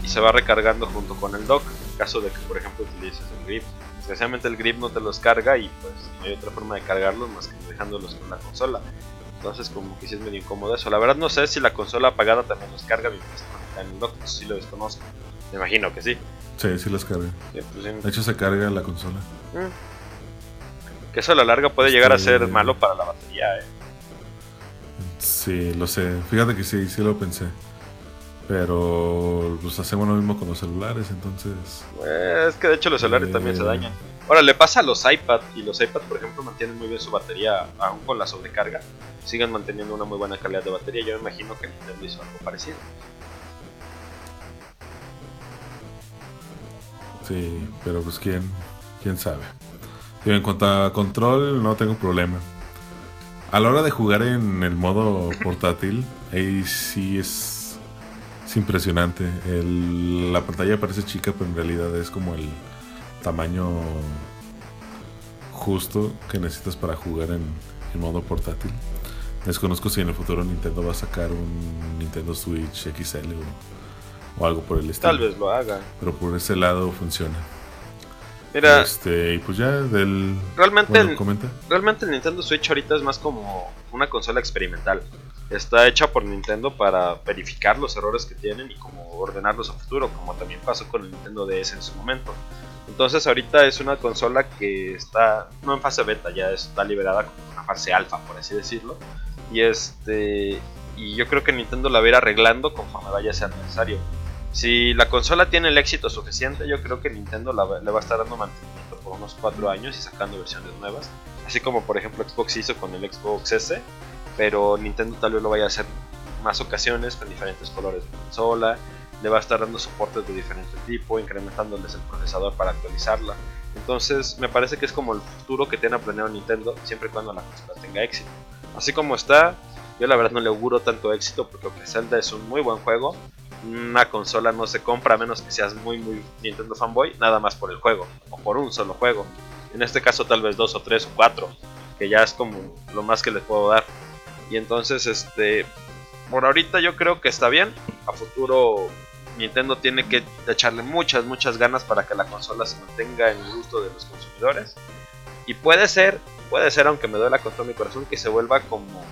y se va recargando junto con el dock. En caso de que, por ejemplo, utilices el grip Especialmente el grip no te los carga y pues no hay otra forma de cargarlos más que dejándolos con la consola. Entonces como que sí es medio incómodo eso. La verdad no sé si la consola apagada también los carga mientras en el dock, si lo desconozco. Me imagino que sí. Sí, sí los carga. Pues, de hecho se carga la consola. Mm. Que eso a la larga puede llegar a ser este, malo para la batería, eh. Sí, lo sé. Fíjate que sí, sí lo pensé. Pero pues hacemos lo mismo con los celulares, entonces. Eh, es que de hecho los celulares también se eh, dañan. Ahora le pasa a los iPad y los iPad por ejemplo mantienen muy bien su batería aún con la sobrecarga. Siguen manteniendo una muy buena calidad de batería. Yo me imagino que Nintendo hizo algo parecido. Sí, pero pues quién, quién sabe. En cuanto a control, no tengo problema. A la hora de jugar en el modo portátil, ahí sí es impresionante. la pantalla parece chica, pero en realidad es como el tamaño justo que necesitas para jugar en, modo portátil. Desconozco si en el futuro Nintendo va a sacar un Nintendo Switch XL o, algo por el estilo. Tal vez lo haga. Pero por ese lado funciona. Mira, este, y pues ya del. Realmente, el, realmente el Nintendo Switch ahorita es más como una consola experimental está hecha por Nintendo para verificar los errores que tienen y como ordenarlos a futuro, como también pasó con el Nintendo DS en su momento. Entonces ahorita es una consola que está no en fase beta, ya está liberada como una fase alfa, por así decirlo. Y este y yo creo que Nintendo la va a ir arreglando conforme vaya a ser necesario. Si la consola tiene el éxito suficiente, yo creo que Nintendo le va a estar dando mantenimiento por unos 4 años y sacando versiones nuevas. Así como por ejemplo Xbox hizo con el Xbox S, pero Nintendo tal vez lo vaya a hacer más ocasiones con diferentes colores de consola, le va a estar dando soportes de diferente tipo, incrementándoles el procesador para actualizarla. Entonces me parece que es como el futuro que tiene planeado Nintendo siempre y cuando la consola tenga éxito. Así como está, yo la verdad no le auguro tanto éxito porque Zelda es un muy buen juego. Una consola no se compra a menos que seas muy muy Nintendo fanboy, nada más por el juego o por un solo juego. En este caso tal vez dos o tres o cuatro, que ya es como lo más que les puedo dar. Y entonces, este, por ahorita yo creo que está bien. A futuro Nintendo tiene que echarle muchas, muchas ganas para que la consola se mantenga en el gusto de los consumidores. Y puede ser, puede ser, aunque me duela con todo mi corazón, que se vuelva como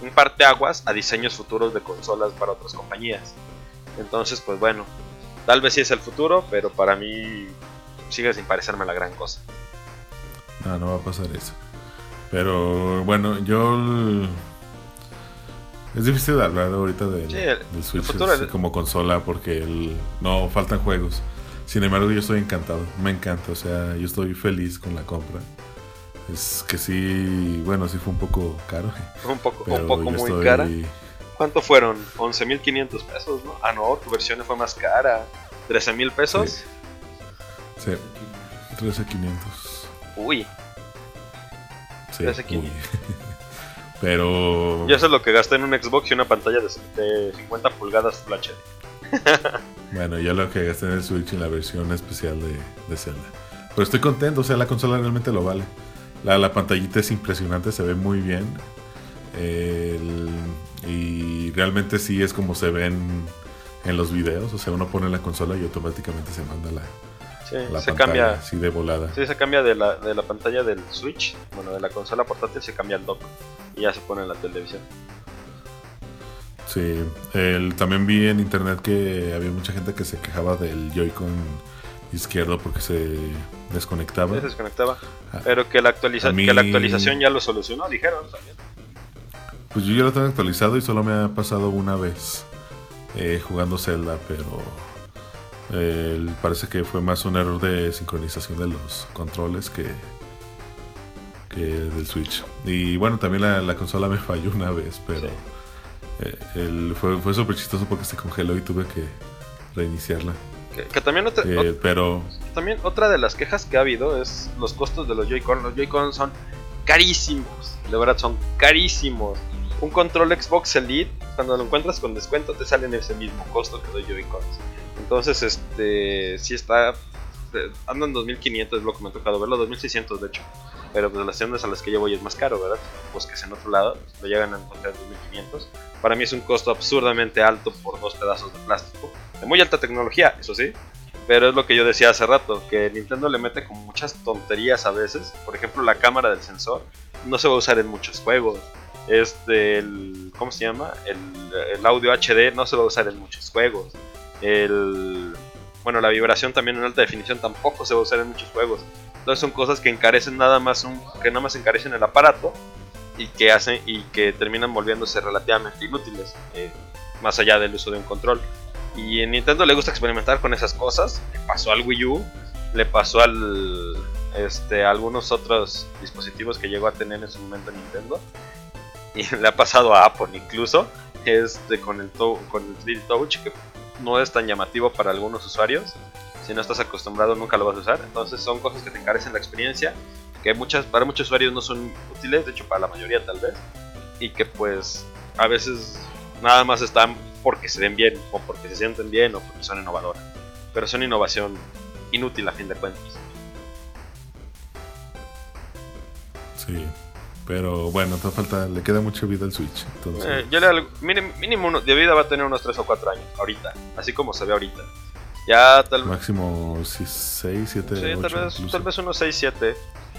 un parteaguas a diseños futuros de consolas para otras compañías. Entonces, pues bueno, tal vez sí es el futuro, pero para mí sigue sin parecerme la gran cosa. No, no va a pasar eso. Pero bueno, yo Es difícil de hablar ahorita del, Sí, el- del Switch el como consola porque el- no faltan juegos. Sin embargo, yo estoy encantado. Me encanta. O sea, yo estoy feliz con la compra. Es que sí, bueno, sí fue un poco caro. Un poco, un poco muy estoy- cara. ¿Cuánto fueron? 11.500 pesos, ¿no? Ah, no, tu versión fue más cara. ¿13.000 pesos? Sí, 13,500. Uy, Sí, 13,500. uy. [LAUGHS] Pero. y eso es lo que gasté en un Xbox y una pantalla de, de 50 pulgadas Full HD. [LAUGHS] Bueno, ya lo que gasté en el Switch en la versión especial de, de Zelda. Pero estoy contento, o sea, la consola realmente lo vale. La, la pantallita es impresionante, se ve muy bien. El- y realmente sí es como se ven en los videos. O sea, uno pone la consola y automáticamente se manda la, Sí, la se pantalla cambia. así de volada. Sí, se cambia de la, de la pantalla del Switch, bueno, de la consola portátil se cambia al dock y ya se pone en la televisión. Sí, el- también vi en internet que había mucha gente que se quejaba del Joy-Con izquierdo porque se desconectaba. Sí, se desconectaba. Ah, Pero que la, actualiza a mí- que la actualización ya lo solucionó, dijeron también. Pues yo ya lo tengo actualizado y solo me ha pasado una vez eh, jugando Zelda, pero eh, parece que fue más un error de sincronización de los controles que, que del Switch. Y bueno, también la, la consola me [LAUGHS] falló una vez, pero eh, el- fue, fue súper chistoso porque se congeló y tuve que reiniciarla. Que, que también, otra, Eh, ot- pero también otra de las quejas que ha habido es los costos de los Joy-Con. Los Joy-Con son carísimos, de verdad son carísimos. Un control Xbox Elite, cuando lo encuentras con descuento, te sale en ese mismo costo que los Joy-Cons. Entonces, este, sí está, eh, andan 2500, es lo que me ha tocado verlo, 2600 de hecho. Pero pues las tiendas a las que yo voy es más caro, ¿verdad? Pues que es en otro lado, lo llegan a encontrar en 2500. Para mí es un costo absurdamente alto por dos pedazos de plástico. De muy alta tecnología, eso sí. Pero es lo que yo decía hace rato, que Nintendo le mete como muchas tonterías a veces. Por ejemplo, la cámara del sensor no se va a usar en muchos juegos. Este, el, ¿cómo se llama? El, el audio HD no se va a usar en muchos juegos. El, bueno, la vibración también en alta definición tampoco se va a usar en muchos juegos. Entonces son cosas que encarecen nada más un, que nada más encarecen el aparato y que hacen y que terminan volviéndose relativamente inútiles, eh, más allá del uso de un control. Y en Nintendo le gusta experimentar con esas cosas. Le pasó al Wii U, le pasó al este a algunos otros dispositivos que llegó a tener en su momento Nintendo y [LAUGHS] le ha pasado a Apple incluso este con el con el 3D Touch que no es tan llamativo para algunos usuarios. Si no estás acostumbrado nunca lo vas a usar. Entonces son cosas que te encarecen la experiencia, que muchas para muchos usuarios no son útiles, de hecho para la mayoría tal vez, y que pues a veces nada más están porque se ven bien o porque se sienten bien o porque son innovadoras. Pero son innovación inútil a fin de cuentas. sí. Pero bueno, te falta, le queda mucha vida al Switch. Entonces, Eh, yo le mínimo, mínimo de vida va a tener unos 3 o 4 años, ahorita, así como se ve ahorita. Ya tal vez... máximo 6, 7, Sí, 8. tal vez, tal vez unos 6, 7.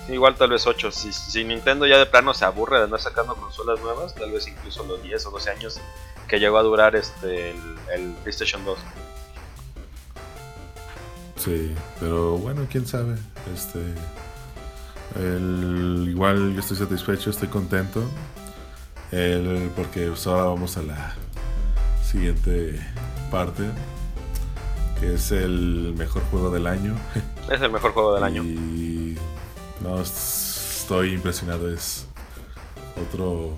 Igual tal vez 8. Si, si Nintendo ya de plano se aburre de andar sacando consolas nuevas, tal vez incluso los 10 o 12 años que llegó a durar este el, el PlayStation 2. Sí, pero bueno, quién sabe. Este, el- igual yo estoy satisfecho, estoy contento. El, porque pues, ahora vamos a la siguiente parte, que es el mejor juego del año. [LAUGHS] Es el mejor juego del año. Y no es- estoy impresionado, es otro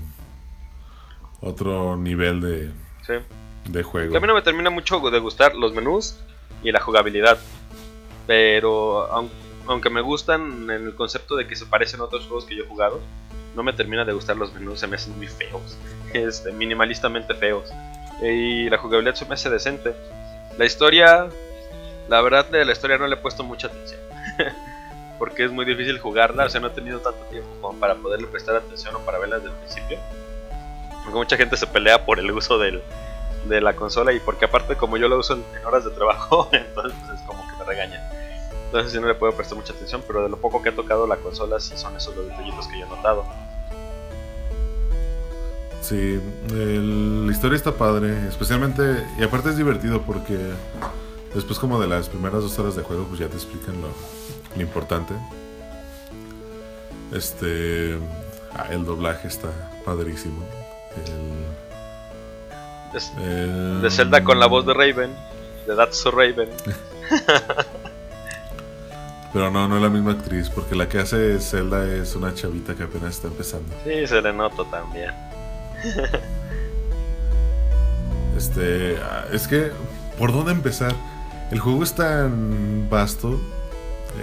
otro nivel de, Sí. de juego. Que a mí no me termina mucho de gustar los menús y la jugabilidad. Pero aun- aunque me gustan en el concepto de que se parecen a otros juegos que yo he jugado, no me termina de gustar los menús, se me hacen muy feos. [LAUGHS] Este, minimalistamente feos. Y la jugabilidad se me hace decente. La historia, la verdad de la historia no le he puesto mucha atención. [LAUGHS] Porque es muy difícil jugarla, o sea, no he tenido tanto tiempo como para poderle prestar atención o para verla desde el principio. Porque mucha gente se pelea por el uso del, de la consola y porque aparte como yo lo uso en, en horas de trabajo, [LAUGHS] entonces pues, es como que me regañan. Entonces sí no le puedo prestar mucha atención, pero de lo poco que he tocado la consola sí son esos los detallitos que yo he notado. Sí, el- la historia está padre, especialmente, y aparte es divertido porque después como de las primeras dos horas de juego pues ya te explican lo, lo importante. Este, ah, el doblaje está padrísimo. Eh, de Zelda con la voz de Raven, de That's So Raven. [LAUGHS] Pero no, no es la misma actriz, porque la que hace Zelda es una chavita que apenas está empezando. Sí, se le nota también. [LAUGHS] Este, ah, es que, ¿por dónde empezar? El juego es tan vasto,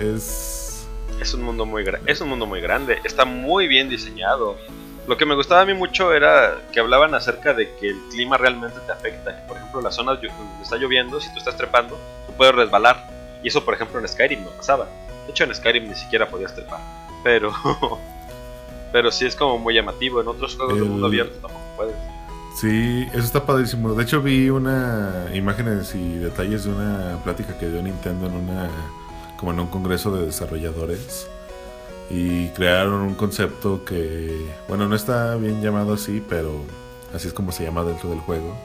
es... Es un mundo muy es un mundo muy grande, está muy bien diseñado. Lo que me gustaba a mí mucho era que hablaban acerca de que el clima realmente te afecta. Por ejemplo, las zonas llo- donde está lloviendo, si tú estás trepando, tú puedes resbalar. Y eso, por ejemplo, en Skyrim no pasaba. De hecho, en Skyrim ni siquiera podías trepar. Pero [LAUGHS] pero sí es como muy llamativo. En otros juegos de El- mundo abierto tampoco puedes. Sí, eso está padrísimo. De hecho, vi una imágenes y detalles de una plática que dio Nintendo en una como en un congreso de desarrolladores y crearon un concepto que, bueno, no está bien llamado así, pero así es como se llama dentro del juego.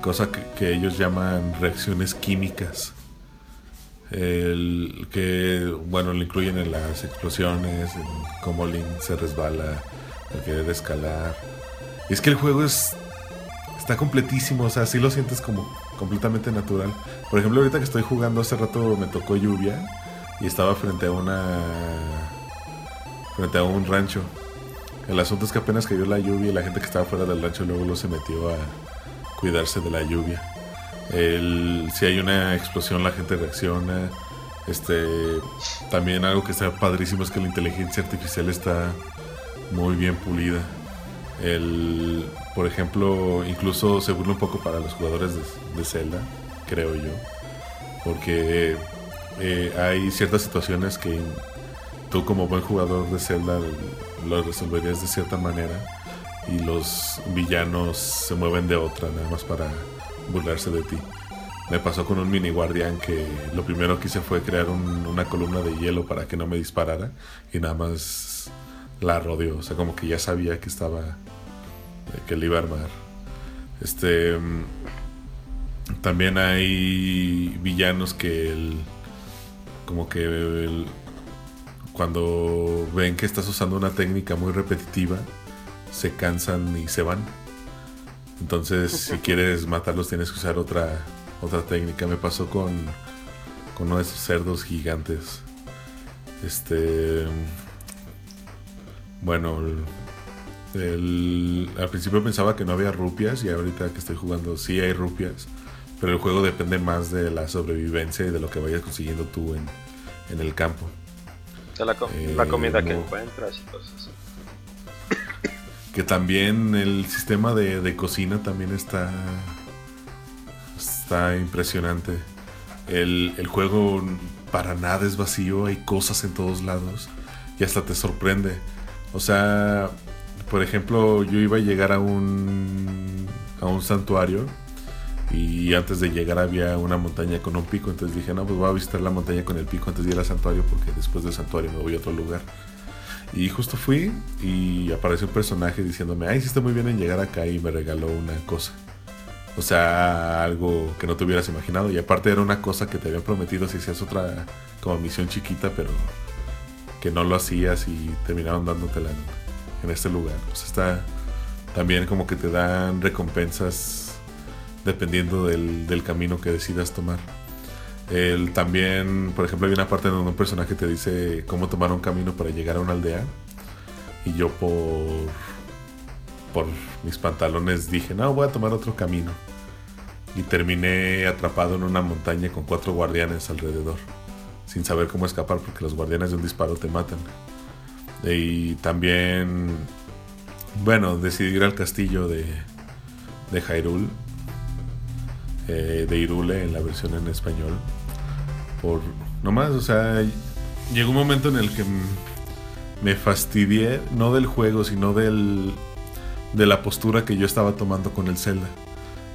Cosa que, que ellos llaman reacciones químicas. El que, bueno, lo incluyen en las explosiones, en cómo Link se resbala al querer escalar. Y es que el juego es. Está completísimo, o sea, sí lo sientes como completamente natural. Por ejemplo, ahorita que estoy jugando, hace rato me tocó lluvia y estaba frente a una. frente a un rancho. El asunto es que apenas cayó la lluvia y la gente que estaba fuera del rancho luego se metió a cuidarse de la lluvia. El, si hay una explosión, la gente reacciona. Este, también algo que está padrísimo es que la inteligencia artificial está muy bien pulida. El, por ejemplo, incluso se burla un poco para los jugadores de, de Zelda, creo yo. Porque eh, hay ciertas situaciones que tú como buen jugador de Zelda lo resolverías de cierta manera y los villanos se mueven de otra nada más para burlarse de ti. Me pasó con un mini guardián que lo primero que hice fue crear un- una columna de hielo para que no me disparara y nada más la rodeó. O sea, como que ya sabía que estaba. que le iba a armar. Este. mm, También hay villanos que el. Como que cuando ven que estás usando una técnica muy repetitiva, se cansan y se van. Entonces, si [LAUGHS] quieres matarlos, tienes que usar otra, otra técnica. Me pasó con, con uno de esos cerdos gigantes. Este. Bueno, el- el- al principio pensaba que no había rupias y ahorita que estoy jugando sí hay rupias, pero el juego depende más de la sobrevivencia y de lo que vayas consiguiendo tú en, en el campo. De la, co- Eh, la comida que encuentras y cosas así. Que también el sistema de, de cocina también está. Está impresionante. El, el juego para nada es vacío, hay cosas en todos lados y hasta te sorprende. O sea, por ejemplo, yo iba a llegar a un, a un santuario y antes de llegar había una montaña con un pico, entonces dije, no, pues voy a visitar la montaña con el pico antes de ir al santuario porque después del santuario me voy a otro lugar. Y justo fui y apareció un personaje diciéndome, ay, hiciste muy bien en llegar acá y me regaló una cosa. O sea, algo que no te hubieras imaginado. Y aparte era una cosa que te habían prometido si hacías otra como misión chiquita, pero que no lo hacías y terminaron dándotela en, en este lugar. O está también como que te dan recompensas dependiendo del, del camino que decidas tomar. También, por ejemplo, hay una parte donde un personaje te dice cómo tomar un camino para llegar a una aldea. Y yo por, por mis pantalones dije, no, voy a tomar otro camino. Y terminé atrapado en una montaña con cuatro guardianes alrededor. Sin saber cómo escapar porque los guardianes de un disparo te matan. Y también, bueno, decidí ir al castillo de, de Hyrule. eh, de Irule en la versión en español. Por nomás, o sea, llegó un momento en el que me fastidié, no del juego, sino del, de la postura que yo estaba tomando con el Zelda.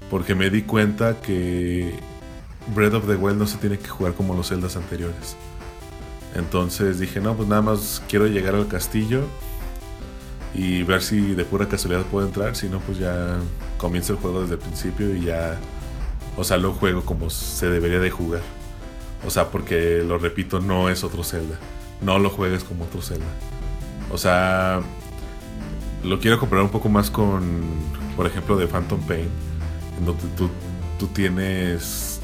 Porque me di cuenta que Breath of the Wild no se tiene que jugar como los Zeldas anteriores. Entonces dije, no, pues nada más quiero llegar al castillo y ver si de pura casualidad puedo entrar. Si no, pues ya comienzo el juego desde el principio y ya, o sea, lo juego como se debería de jugar. O sea, porque lo repito, no es otro Zelda. No lo juegues como otro Zelda. O sea, lo quiero comparar un poco más con por ejemplo, de Phantom Pain, en donde tú, tú tienes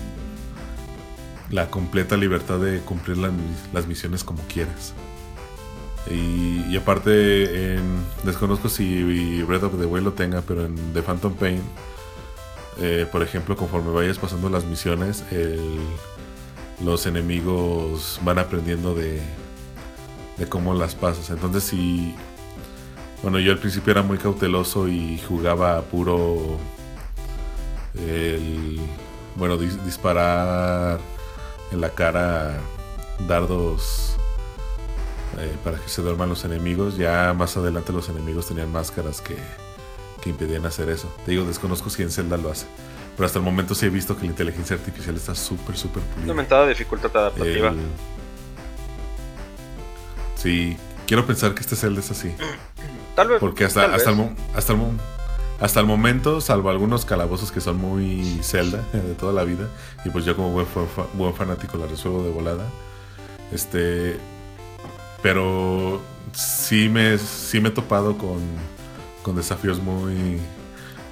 la completa libertad de cumplir la- las misiones como quieras. Y, y aparte, en- desconozco si Red of the Wild lo tenga, pero en The Phantom Pain, eh, por ejemplo, conforme vayas pasando las misiones, el- los enemigos van aprendiendo de, cómo las pasas. Entonces, si. Bueno, yo al principio era muy cauteloso y jugaba puro. Bueno, dis- disparar en la cara dardos eh, para que se duerman los enemigos. Ya más adelante los enemigos tenían máscaras que, que impedían hacer eso. Te digo, desconozco si en Zelda lo hace. Pero hasta el momento sí he visto que la inteligencia artificial está súper, súper Una pulida. aumentada dificultad adaptativa. El- Sí, quiero pensar que este Zelda es así. [CLEARS THROAT] Tal vez. Porque hasta, tal hasta, el, vez. hasta, el, hasta el momento, salvo algunos calabozos que son muy Zelda [LAUGHS] de toda la vida, y pues yo como buen, buen fanático la resuelvo de volada. Este. Pero sí me, sí me he topado con, con desafíos muy,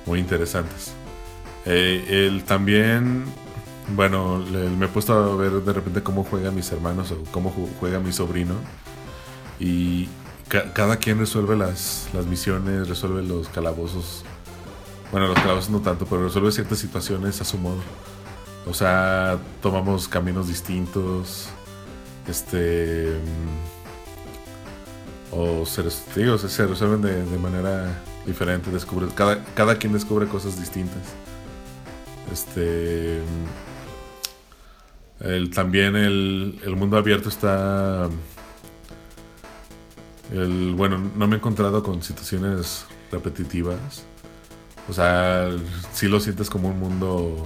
muy interesantes. Eh, el también, bueno, le- me he puesto a ver de repente cómo juegan mis hermanos o cómo ju- juega mi sobrino. Y ca- cada quien resuelve las, las misiones, resuelve los calabozos. Bueno, los calabozos no tanto, pero resuelve ciertas situaciones a su modo. O sea, tomamos caminos distintos. Este. mm, O se, res- sí, o sea, se resuelven de, de manera diferente. Descubre, cada, cada quien descubre cosas distintas. Este. el- también el, el mundo abierto está. El, bueno, no me he encontrado con situaciones repetitivas. O sea, sí lo sientes como un mundo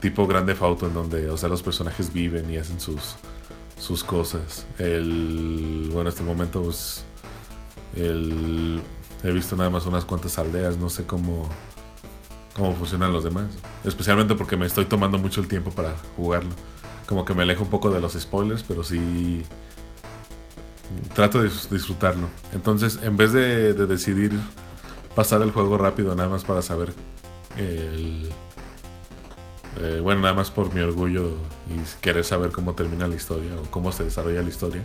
tipo grande Auto en donde, o sea, los personajes viven y hacen sus sus cosas. El bueno, hasta el momento pues, el, he visto nada más unas cuantas aldeas, no sé cómo cómo funcionan los demás, especialmente porque me estoy tomando mucho el tiempo para jugarlo. Como que me alejo un poco de los spoilers, pero sí trato de dis- disfrutarlo. Entonces, en vez de, de decidir pasar el juego rápido, nada más para saber el. eh, bueno, nada más por mi orgullo y querer saber cómo termina la historia o cómo se desarrolla la historia,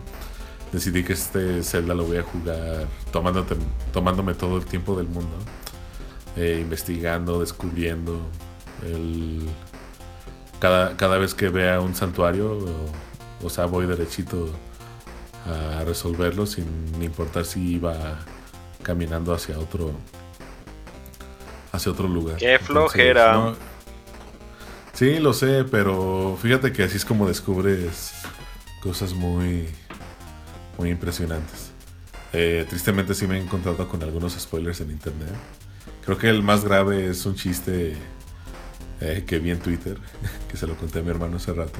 decidí que este Zelda lo voy a jugar tomándote, tomándome todo el tiempo del mundo, eh, investigando, descubriendo. El, cada, cada vez que vea un santuario, o, o sea, voy derechito a resolverlo sin importar si iba caminando hacia otro hacia otro lugar. ¡Qué flojera! no- sí, lo sé, pero fíjate que así es como descubres cosas muy muy impresionantes. Eh, tristemente sí me he encontrado con algunos spoilers en internet. Creo que el más grave es un chiste eh, que vi en Twitter, [LAUGHS] que se lo conté a mi hermano hace rato.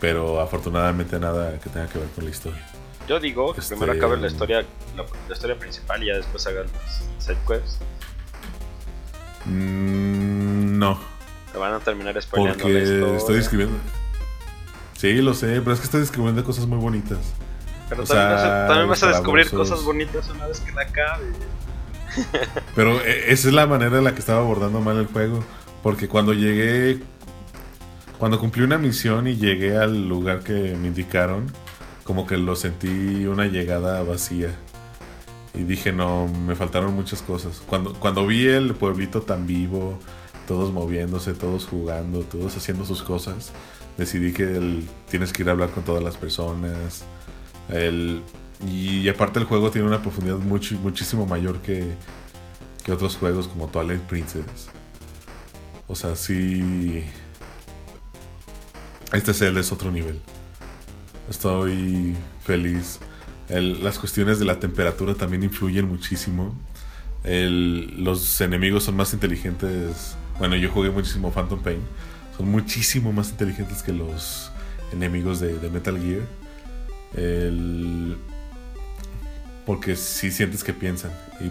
Pero afortunadamente nada que tenga que ver con la historia. Yo digo que Este- primero acabe la historia, la, la historia principal y ya después hagan las side quests. Mm, no, Te van a terminar spoileando porque estoy describiendo. Sí, lo sé, pero es que estoy describiendo cosas muy bonitas. Pero o también, sea, vas a, también vas a los descubrir cosas bonitas una vez que la acabe. [LAUGHS] Pero eh, esa es la manera en la que estaba abordando mal el juego. Porque cuando llegué. Cuando cumplí una misión y llegué al lugar que me indicaron, como que lo sentí una llegada vacía. Y dije, no, me faltaron muchas cosas. Cuando, cuando vi el pueblito tan vivo, todos moviéndose, todos jugando, todos haciendo sus cosas, decidí que tienes que ir a hablar con todas las personas. El, y aparte el juego tiene una profundidad mucho, muchísimo mayor que, que otros juegos como Twilight Princess. O sea, sí... Este Zelda es otro nivel. Estoy feliz. El- las cuestiones de la temperatura también influyen muchísimo. Los enemigos son más inteligentes. Bueno, yo jugué muchísimo Phantom Pain. Son muchísimo más inteligentes que los enemigos de, de Metal Gear. El- porque sí sientes que piensan. Y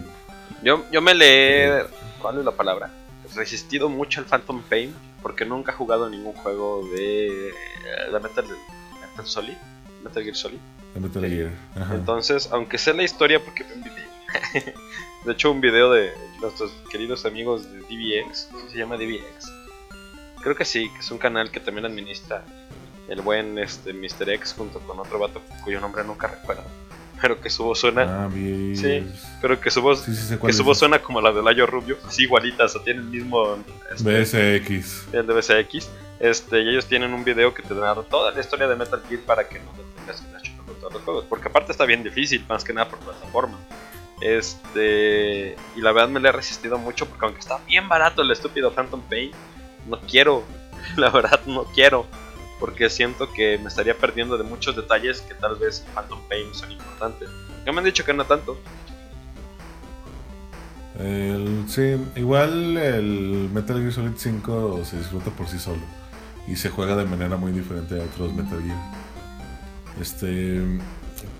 Yo, yo me le. ¿Cuál es la palabra? Resistido mucho al Phantom Pain porque nunca he jugado ningún juego de. de Metal, Metal Solid. Metal Gear Solid. Metal Gear. Ajá. Entonces, aunque sé la historia, porque vi un video [LAUGHS] de hecho, un video de nuestros queridos amigos de DBX, se llama DBX. Creo que sí, que es un canal que también administra el buen este Mr. X junto con otro vato cuyo nombre nunca recuerdo. Pero que su voz suena. Ah, bien. Sí, pero que su voz, Sí, sí que su voz suena como la de Layo Rubio, así igualita, o sea, tiene el mismo. este, BSX. el de BSX. Este, y ellos tienen un video que te narra toda la historia de Metal Gear para que no te tengas que estar chupando todos los juegos. Porque aparte está bien difícil, más que nada por plataforma. Este. Y la verdad me le he resistido mucho porque aunque está bien barato el estúpido Phantom Pain, no quiero. [LAUGHS] La verdad no quiero. Porque siento que me estaría perdiendo de muchos detalles que tal vez en Phantom Pain son importantes. Ya me han dicho que no tanto. Sí, igual el Metal Gear Solid 5 se disfruta por sí solo y se juega de manera muy diferente a otros Metal Gear. Este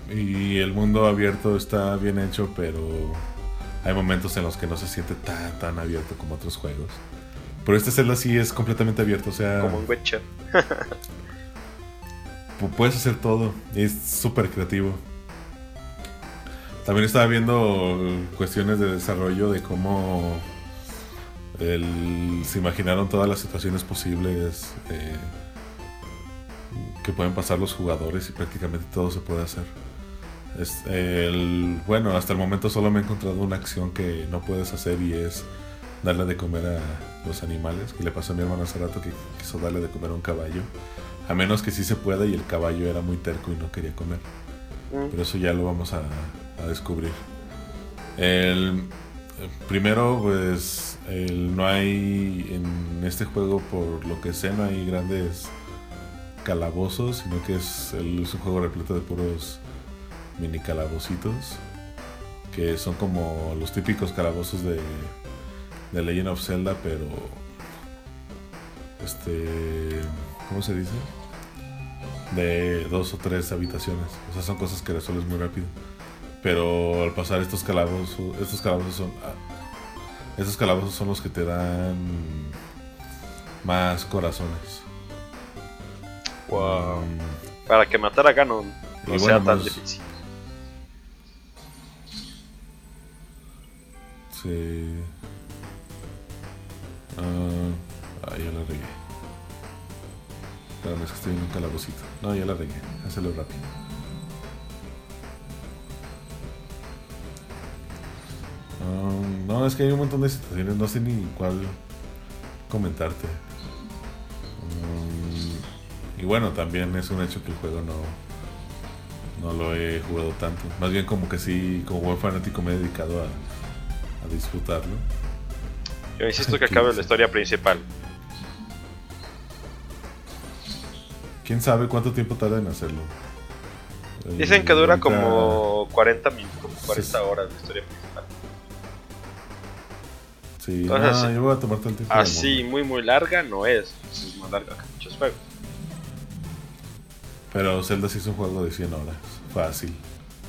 y el mundo abierto está bien hecho, pero hay momentos en los que no se siente tan tan abierto como otros juegos. Pero este Zelda sí es completamente abierto, o sea, Como en Witcher. [LAUGHS] pu- puedes hacer todo. Es súper creativo. También estaba viendo cuestiones de desarrollo de cómo el- se imaginaron todas las situaciones posibles eh, que pueden pasar los jugadores y prácticamente todo se puede hacer. Es- el- bueno, hasta el momento solo me he encontrado una acción que no puedes hacer y es darle de comer a los animales. Que le pasó a mi hermano hace rato que quiso darle de comer a un caballo. A menos que sí se pueda y el caballo era muy terco y no quería comer. Mm. Pero eso ya lo vamos a, a descubrir. El, primero, pues el- no hay en este juego, por lo que sé, no hay grandes calabozos, sino que es, el- es un juego repleto de puros mini calabocitos, que son como los típicos calabozos de, de Legend of Zelda, pero este, ¿cómo se dice? De dos o tres habitaciones. O sea, son cosas que resuelves muy rápido. Pero al pasar estos calabozos, estos calabozos son, ah, estos calabozos son los que te dan más corazones. Wow. Mm, Para que matar a Ganon no Y sea bueno, tan pues- difícil. Sí. Ah, ah, ya la regué. Espérame, es que estoy en un calabocito. No, ya la regué. Hazlo rápido. Ah, no, es que hay un montón de situaciones. No sé ni cuál comentarte. Mm, y bueno, también es un hecho que el juego no, no lo he jugado tanto. Más bien como que sí, como buen fanático me he dedicado a, a disfrutarlo. Yo insisto que ¿Qué acabe la historia principal. ¿Quién sabe cuánto tiempo tarda en hacerlo? El- Dicen que dura ahorita- como 40 minutos, como 40 Sí. horas la historia principal. Sí, Entonces, no, sí. yo voy a tomar el tiempo Así, muy muy larga no es. Es más larga que muchos juegos. Pero Zelda sí es un juego de 100 horas. Fácil.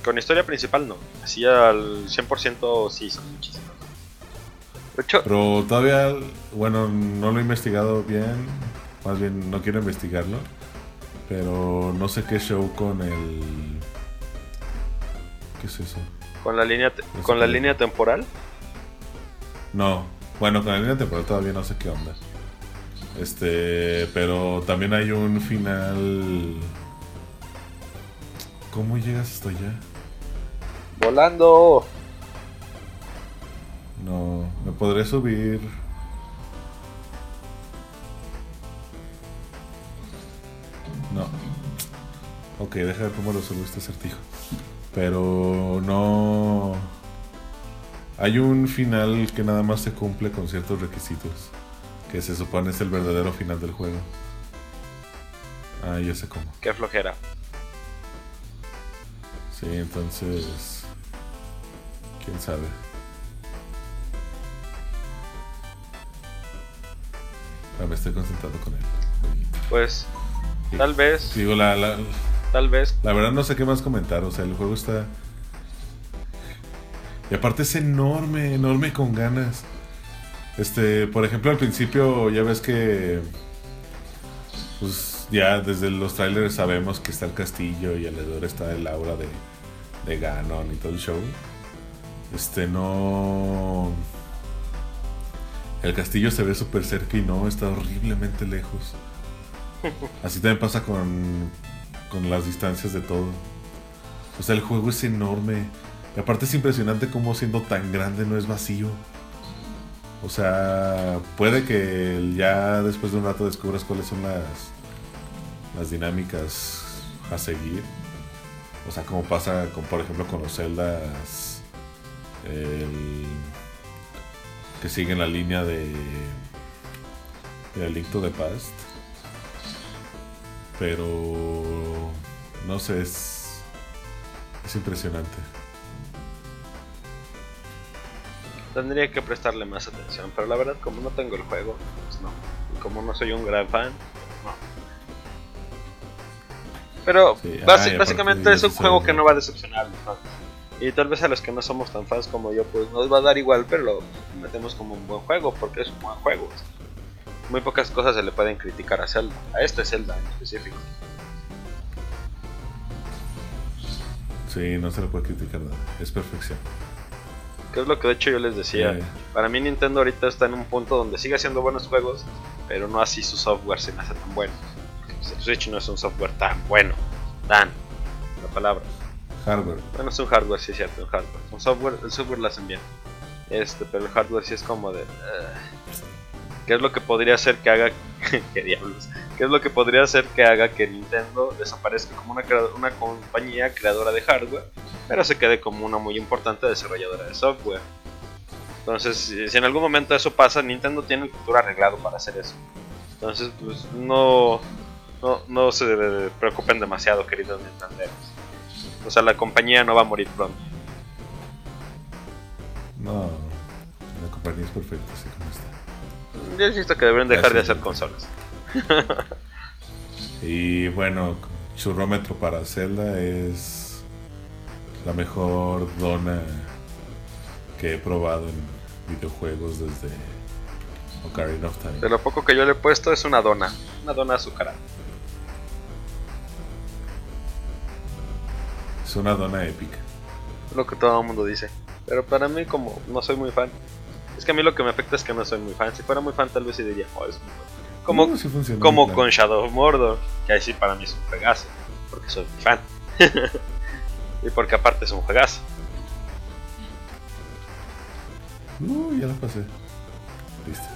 Con historia principal no. Así al 100% sí son muchísimas. Pero todavía, bueno, no lo he investigado bien. Más bien, no quiero investigarlo. Pero no sé qué show con el. ¿Qué es eso? con la línea te- con la línea temporal, No, bueno, con la línea temporal todavía no sé qué onda. Este, pero también hay un final. ¿Cómo llegas hasta allá? volando. No, me podré subir. No. Ok, deja ver cómo resuelvo este acertijo. Pero no. Hay un final que nada más se cumple con ciertos requisitos. Que se supone es el verdadero final del juego. Ah, ya sé cómo. Qué flojera. Sí, entonces. Quién sabe. Me estoy concentrando con él. Pues Sí. tal vez, Digo, la, la, tal vez. la verdad no sé qué más comentar. O sea, el juego está. Y aparte es enorme, enorme con ganas. Este, por ejemplo, al principio ya ves que. Pues ya desde los trailers sabemos que está el castillo y alrededor está el aura de, de Ganon y todo el show. Este no. El castillo se ve súper cerca y no, está horriblemente lejos. Así también pasa con, con las distancias de todo. O sea, el juego es enorme. Y aparte es impresionante cómo siendo tan grande no es vacío. O sea, puede que ya después de un rato descubras cuáles son las, las dinámicas a seguir. O sea, como pasa con, por ejemplo, con los celdas el- que siguen la línea de, de Link to the Past. Pero no sé, es, es impresionante. Tendría que prestarle más atención, pero la verdad como no tengo el juego, pues no. Y como no soy un gran fan, no. Pero Sí, básicamente es un juego que no va a decepcionar a los fans. Y tal vez a los que no somos tan fans como yo, pues nos va a dar igual, pero lo metemos como un buen juego, porque es un buen juego. Muy pocas cosas se le pueden criticar a Zelda, a este Zelda en específico. Sí, no se le puede criticar nada. Es perfección. Que es lo que de hecho yo les decía. Para mí Nintendo ahorita está en un punto donde sigue haciendo buenos juegos, pero no así su software se me hace tan bueno. Porque el Switch no es un software tan bueno. Tan. La palabra. Hardware. Bueno, es un hardware, sí es cierto, un hardware. Un software, el software lo hacen bien. Este, pero el hardware sí es como de... eh, ¿Qué es lo que podría hacer que haga... [LAUGHS] ¿Qué diablos? ¿Qué es lo que podría hacer que haga que Nintendo desaparezca como una, una compañía creadora de hardware, pero se quede como una muy importante desarrolladora de software? Entonces, si en algún momento eso pasa, Nintendo tiene el futuro arreglado para hacer eso. Entonces, pues no, no, no se preocupen demasiado, queridos Nintenderos. O sea, la compañía no va a morir pronto. No, la compañía es perfecta, así como está. Yo insisto que deberían dejar de hacer consolas. [LAUGHS] Y bueno, churrómetro para Zelda es la mejor dona que he probado en videojuegos desde Ocarina of Time. De lo poco que yo le he puesto es una dona. Una dona azucarada. Es una dona épica. Lo que todo el mundo dice. Pero para mí, como no soy muy fan. Es que a mí lo que me afecta es que no soy muy fan. Si fuera muy fan, tal vez sí diría, oh, es muy bueno. Como, sí como con. Shadow of Mordor. Que ahí sí para mí es un juegazo. Porque soy muy fan. [LAUGHS] y porque aparte es un juegazo. Uh, ya la pasé. Listo.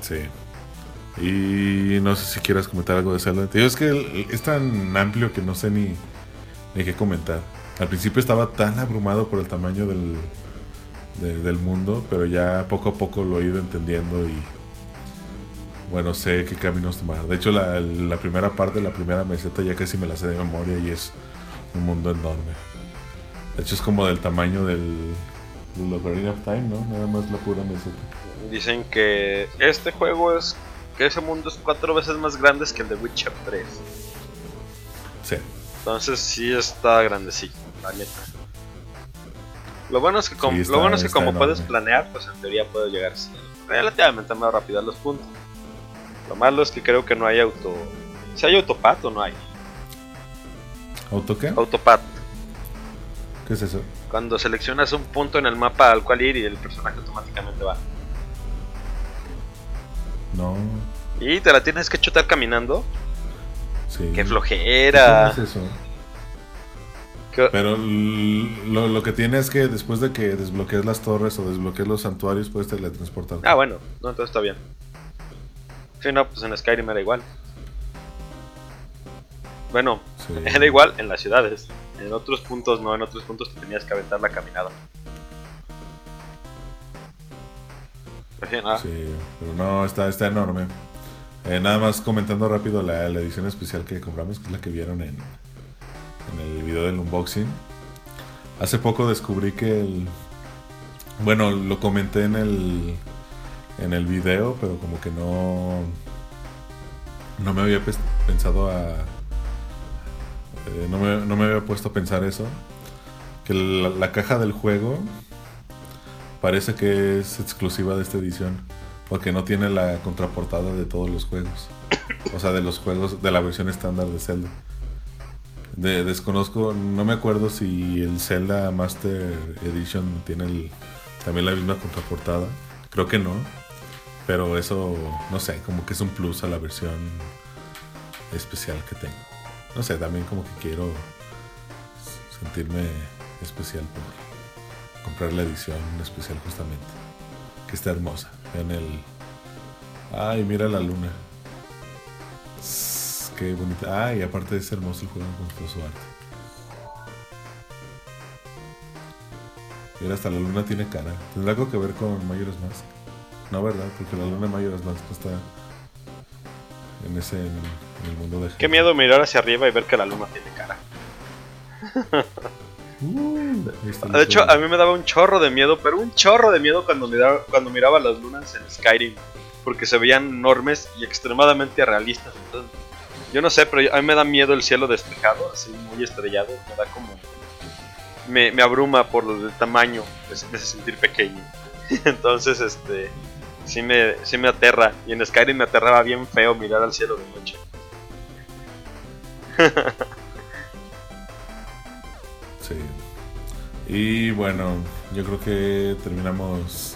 Sí. Y no sé si quieras comentar algo de Zelda. Te digo, es que es tan amplio que no sé ni, ni qué comentar. Al principio estaba tan abrumado por el tamaño del, de- del mundo, pero ya poco a poco lo he ido entendiendo y bueno, sé qué caminos tomar. De hecho, la, la primera parte, la primera meseta ya casi me la sé de memoria y es un mundo enorme. De hecho, es como del tamaño del, del Ocarina of Time, ¿no? Nada más la pura meseta. Dicen que este juego es. Que ese mundo es cuatro veces más grande que el de Witcher 3. Sí. Entonces sí está grandecito, la neta. Lo bueno es que, como, Sí, está- lo bueno es que como enorme. puedes planear, pues en teoría puedes llegar relativamente más rápido a los puntos. Lo malo es que creo que no hay auto... Si hay autopat o no hay. ¿Auto qué? Autopat. ¿Qué es eso? Cuando seleccionas un punto en el mapa al cual ir y el personaje automáticamente va. No. Y te la tienes que chutar caminando. Sí. ¡Qué flojera! ¿Cómo es eso? Qué- Pero lo, lo que tiene es que después de que desbloquees las torres o desbloquees los santuarios, puedes teletransportar. Ah, bueno, no, entonces está bien. Sí, no, pues en Skyrim era igual. Bueno, Sí. [LAUGHS] era igual en las ciudades. En otros puntos no, en otros puntos te tenías que aventar la caminada. Pero sí, nada. Sí, pero no, está, está enorme. Eh, nada más comentando rápido la, edición especial que compramos, que es la que vieron en, en el video del unboxing. Hace poco descubrí que el... Bueno, lo comenté en el, en el video, pero como que no... No me había pensado a... eh, no, me, no me había puesto a pensar eso. Que la caja del juego parece que es exclusiva de esta edición. Porque no tiene la contraportada de todos los juegos. O sea, de los juegos de la versión estándar de Zelda. De- desconozco, no me acuerdo si el Zelda Master Edition tiene también la misma contraportada. Creo que no. Pero eso, no sé, como que es un plus a la versión especial que tengo. No sé, también como que quiero sentirme especial por comprar la edición especial justamente. Que está hermosa. Vean el... Ay, mira la luna. Qué bonita. Ay, aparte es hermoso el juego en a su arte. Mira, hasta la luna tiene cara. ¿Tendrá algo que ver con Majora's Mask? No, ¿verdad? Porque la luna de Majora's Mask no está en ese en, en el mundo de Qué miedo mirar hacia arriba y ver que la luna tiene cara. [LAUGHS] Uh, De hecho, a mí me daba un chorro de miedo, pero un chorro de miedo cuando miraba, cuando miraba las lunas en Skyrim. Porque se veían enormes y extremadamente realistas. Entonces, yo no sé, pero a mí me da miedo el cielo despejado, así muy estrellado. Me da como. Me, me abruma por el tamaño, me hace sentir pequeño. [LAUGHS] Entonces, este. Sí me, sí me aterra. Y en Skyrim me aterraba bien feo mirar al cielo de noche. [LAUGHS] Sí. Y bueno, yo creo que terminamos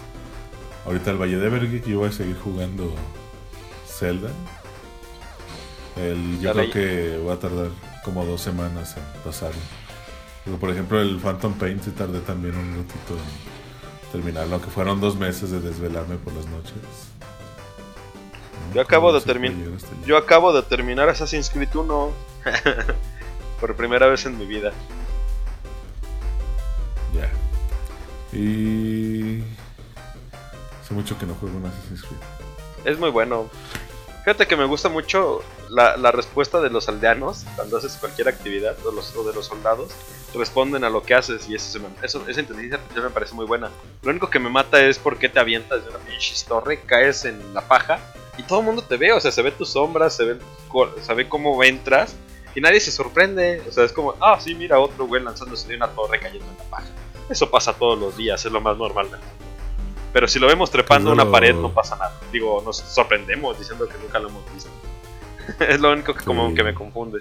ahorita el Valle de Evergeek. Yo voy a seguir jugando Zelda. El, yo creo que va a tardar como dos semanas en pasarlo. Por ejemplo, el Phantom Pain sí tardé también un ratito en terminarlo, aunque fueron dos meses de desvelarme por las noches. Yo acabo de No sé cómo termin- llegar hasta allá. Yo acabo de terminar Assassin's Creed 1 [LAUGHS] por primera vez en mi vida. Ya. Y. Hace mucho que no juego un Assassin's Creed. Es muy bueno. Fíjate que me gusta mucho la, la respuesta de los aldeanos cuando haces cualquier actividad, o, los, o de los soldados, responden a lo que haces y eso, se me- eso- esa inteligencia me parece muy buena. Lo único que me mata es por qué te avientas de una pinche torre, caes en la paja y todo el mundo te ve, o sea, se ve tus sombras, se ve, se ve cómo entras y nadie se sorprende. O sea, es como, ah, sí, mira otro güey lanzándose de una torre cayendo en la paja. Eso pasa todos los días, es lo más normal. Pero si lo vemos trepando Claro. una pared, no pasa nada. Digo, nos sorprendemos diciendo que nunca lo hemos visto. [LAUGHS] es lo único que como Sí. que me confunde.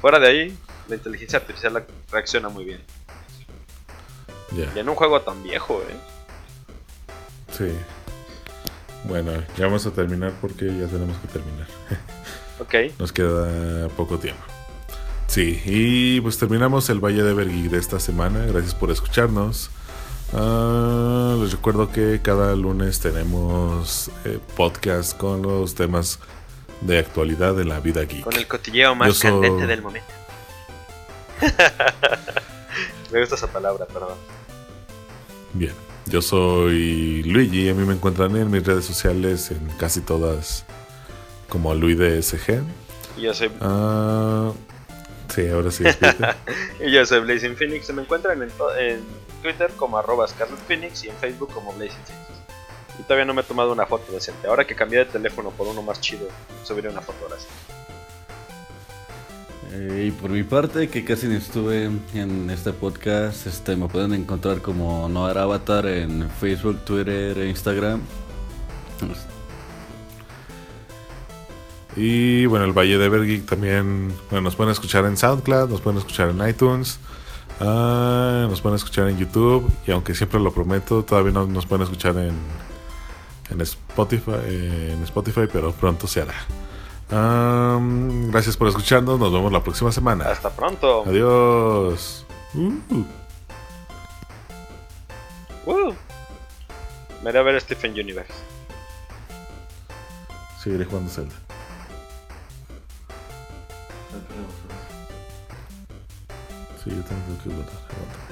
Fuera de ahí, la inteligencia artificial reacciona muy bien. Y en un juego tan viejo, ¿eh? Sí. Bueno, ya vamos a terminar porque ya tenemos que terminar. [LAUGHS] Ok. Nos queda poco tiempo. Sí, y pues terminamos el Valle de Evergeek de esta semana. Gracias por escucharnos. Ah, les recuerdo que cada lunes tenemos eh, podcast con los temas de actualidad de la vida geek. Con el cotilleo más candente del momento. [LAUGHS] me gusta esa palabra, perdón. Bien, yo soy Luigi. A mí me encuentran en mis redes sociales en casi todas como LuiDSG. Y yo soy, Ah, sí, ahora sí, [LAUGHS] y yo soy Blazing Phoenix. Se me encuentran en, Twitter como arroba Scarlet Phoenix y en Facebook como Blazing Phoenix. Y todavía no me he tomado una foto decente. Ahora que cambié de teléfono por uno más chido, subiré una foto ahora sí. Eh, y por mi parte, que casi no estuve en este podcast, este, me pueden encontrar como Noar Avatar en Facebook, Twitter e Instagram. Y bueno, el Valle de Evergeek también bueno, nos pueden escuchar en SoundCloud, nos pueden escuchar en iTunes, ah, nos pueden escuchar en YouTube. Y aunque siempre lo prometo, todavía no nos pueden escuchar en, en, Spotify, en Spotify, pero pronto se hará. Gracias por escucharnos, nos vemos la próxima semana. Hasta pronto. Adiós. Uh. Uh. Me iré a ver Stephen Universe. Seguiré jugando Zelda. Sí, yo tengo que jugar. Aguanta.